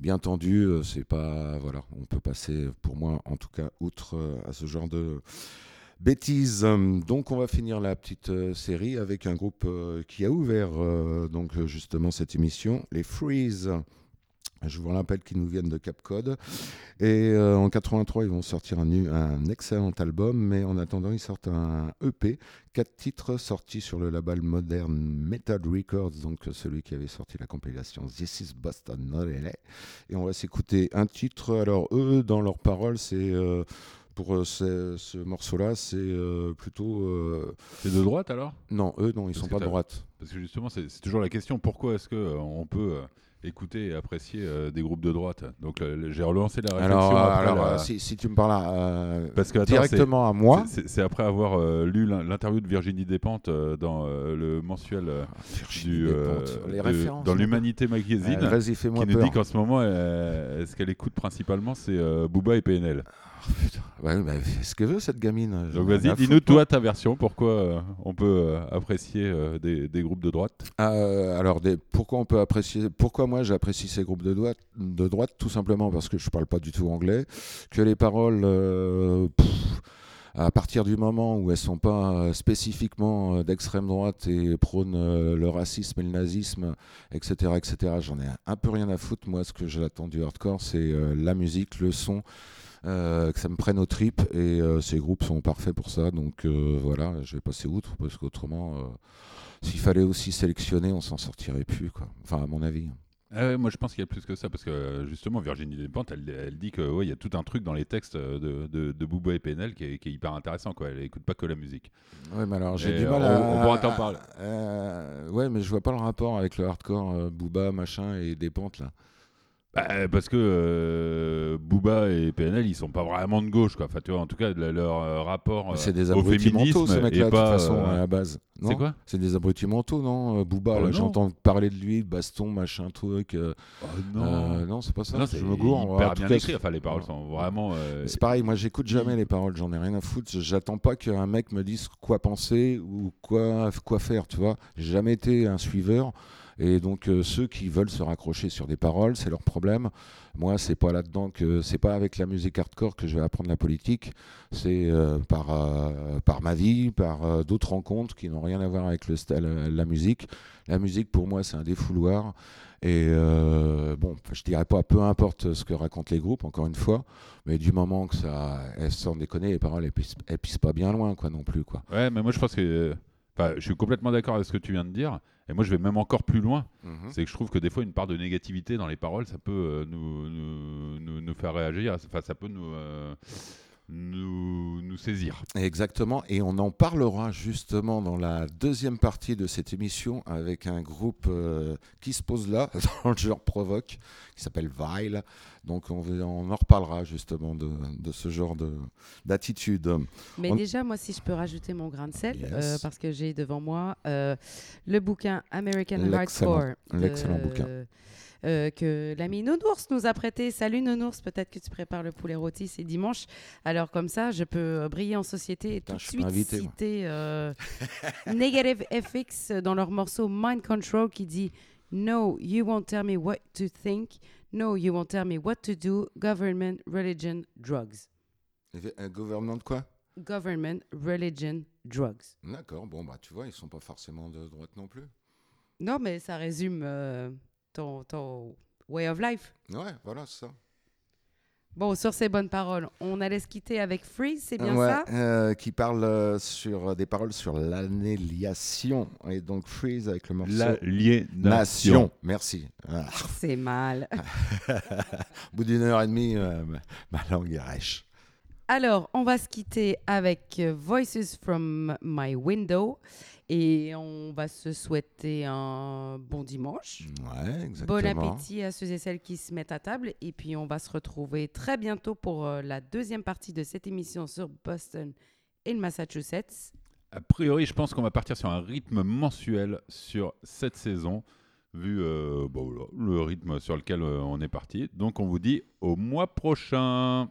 bien tendu. c'est pas voilà, on peut passer pour moi en tout cas outre à ce genre de bêtises. Hum, Donc on va finir la petite euh, série avec un groupe euh, qui a ouvert euh, donc justement cette émission, les Freeze. Je vous rappelle qu'ils nous viennent de Cap Code. Et en 83, ils vont sortir un, excellent album, mais en attendant, ils sortent un EP, quatre titres sortis sur le label Modern Method Records, donc celui qui avait sorti la compilation This is Boston, not. Et on va s'écouter un titre. Alors, eux, dans leurs paroles, c'est. Pour euh, ce, ce morceau-là, c'est euh, plutôt. euh,
C'est de droite alors?
Non, eux, non, ils
Parce
sont pas de droite.
Parce que justement, c'est toujours la question pourquoi est-ce que euh, on peut écouter et apprécier euh, des groupes de droite? Donc euh, j'ai relancé la réflexion.
Alors,
après
alors
la-
si, si tu me parles
Parce que, attends,
directement à moi.
c'est- après avoir euh, lu l'in- l'interview de Virginie Despentes dans le mensuel
Virginie
du,
Despentes, les
de-
références.
dans l'Humanité Magazine. Qui nous
peur.
dit qu'en ce moment, ce qu'elle écoute principalement, c'est Booba et PNL.
Ouais, bah, ce que veut cette gamine.
Donc vas-y, dis-nous toi ta version, pourquoi euh, on peut euh, apprécier euh, des, des groupes de droite?
Euh, alors, des- pourquoi on peut apprécier Pourquoi moi j'apprécie ces groupes de droite De droite, tout simplement parce que je parle pas du tout anglais, que les paroles, pff, à partir du moment où elles sont pas spécifiquement d'extrême droite et prônent le racisme et le nazisme, etc., etc., j'en ai un peu rien à foutre. Moi, ce que j'attends du hardcore, c'est la musique, le son. Euh, que ça me prenne aux tripes et euh, ces groupes sont parfaits pour ça donc euh, voilà je vais passer outre parce qu'autrement s'il fallait aussi sélectionner, on s'en sortirait plus, quoi. Enfin, à mon avis.
Ah moi je pense qu'il y a plus que ça parce que justement Virginie Despentes elle, elle dit que ouais, il y a tout un truc dans les textes de, de, de Booba et PNL qui est, qui est hyper intéressant quoi. Elle écoute pas que la musique.
Ouais, mais alors j'ai du mal à.
on pourra t'en parler.
Euh, ouais, mais je vois pas le rapport avec le hardcore, euh, Booba, machin et des pentes là.
Bah, parce que euh, Booba et PNL ils sont pas vraiment de gauche quoi. Enfin tu vois en tout cas le- leur euh, rapport euh,
c'est des
au
abrutis
féminisme
mentaux, ces mecs-là,
est
de toute
pas,
façon,
euh,
à la base.
c'est quoi
C'est des abrutis mentaux, non Euh, Booba,
Oh,
là,
non.
j'entends parler de lui, baston, machin, truc. euh,
Oh,
euh, non, c'est pas ça.
Non,
je me gourre.
hyper
en tout
bien
cas,
écrit. Enfin, les paroles sont vraiment. euh,
C'est pareil, moi j'écoute jamais les paroles, j'en ai rien à foutre. J'attends pas qu'un mec me dise quoi penser ou quoi, quoi faire, tu vois. J'ai jamais été un suiveur. Et donc euh, ceux qui veulent se raccrocher sur des paroles, c'est leur problème. Moi, c'est pas là-dedans que c'est pas avec la musique hardcore que je vais apprendre la politique. C'est euh, par euh, par ma vie, par d'autres rencontres qui n'ont rien à voir avec le la musique. La musique pour moi, c'est un défouloir. Et bon, je dirais pas peu importe ce que racontent les groupes, encore une fois, mais du moment que ça, elles sans déconner, les paroles elles pissent, pissent pas bien loin, quoi, non plus, quoi.
Ouais, mais moi je pense que. Je suis complètement d'accord avec ce que tu viens de dire. Et moi je vais même encore plus loin. C'est que je trouve que des fois une part de négativité dans les paroles, ça peut euh, nous, nous, nous, nous faire réagir. Enfin, ça peut nous, euh, nous, nous saisir.
Exactement, et on en parlera justement dans la deuxième partie de cette émission avec un groupe euh, qui se pose là, dans le genre provoque, qui s'appelle Vile. Donc on, en reparlera justement de, de ce genre de- d'attitude.
Mais
On-
déjà, moi, si je peux rajouter mon grain de sel,
Yes.
euh, parce que j'ai devant moi euh, le bouquin American Hardcore.
l'excellent bouquin.
euh, que l'ami Nounours nous a prêté. Salut Nounours, peut-être que tu prépares le poulet rôti, c'est dimanche. Alors comme ça, je peux euh, briller en société et
Putain,
tout de suite
invité,
citer euh, Negative FX dans leur morceau Mind Control qui dit No, you won't tell me what to think. No, you won't tell me what to do. Government, religion, drugs.
Un gouvernement de quoi?
Government, religion, drugs.
D'accord, bon bah tu vois, ils sont pas forcément de droite non plus.
Non, mais ça résume euh, ton, ton way of life.
Ouais, voilà, c'est ça.
Bon, sur ces bonnes paroles, on allait se quitter avec Freeze, c'est bien
Ouais,
ça?
euh, qui parle euh, sur des paroles sur l'annihilation et donc freeze avec le morceau
L'aliénation.
Nation. Merci. Ah,
C'est mal.
au bout d'une heure et demie, euh, ma- ma langue est rêche.
Alors, on va se quitter avec euh, Voices from My Window et on va se souhaiter un bon dimanche.
Ouais, exactement.
Bon appétit à ceux et celles qui se mettent à table. Et puis, on va se retrouver très bientôt pour euh, la deuxième partie de cette émission sur Boston et le Massachusetts.
A priori, je pense qu'on va partir sur un rythme mensuel sur cette saison, vu euh, bon, voilà, le rythme sur lequel on est parti. Donc, on vous dit au mois prochain.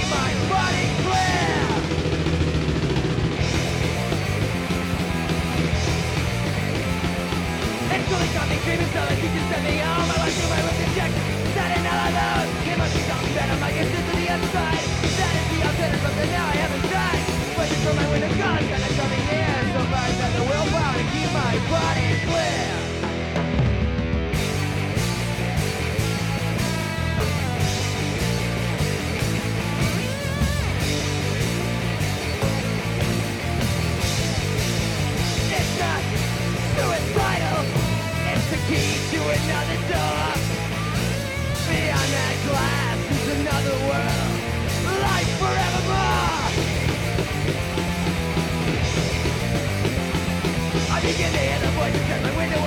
It's really got me dreaming so that you can send me home. I went through my room injection, sat in all alone. It must be something better, my guess is to the upside. That is the alternative, but now I haven't tried. Waiting for my window gone, trying to come in here. So far I've got the willpower to keep my body clear. Another door. Beyond that glass is another world. Life forevermore. I begin to hear the voices as my window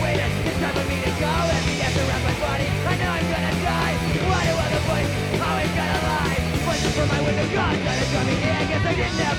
my. It's time for me to go. Every death around my body. I know I'm gonna die. Why do other always gotta lie? From my window draw me guess I didn't have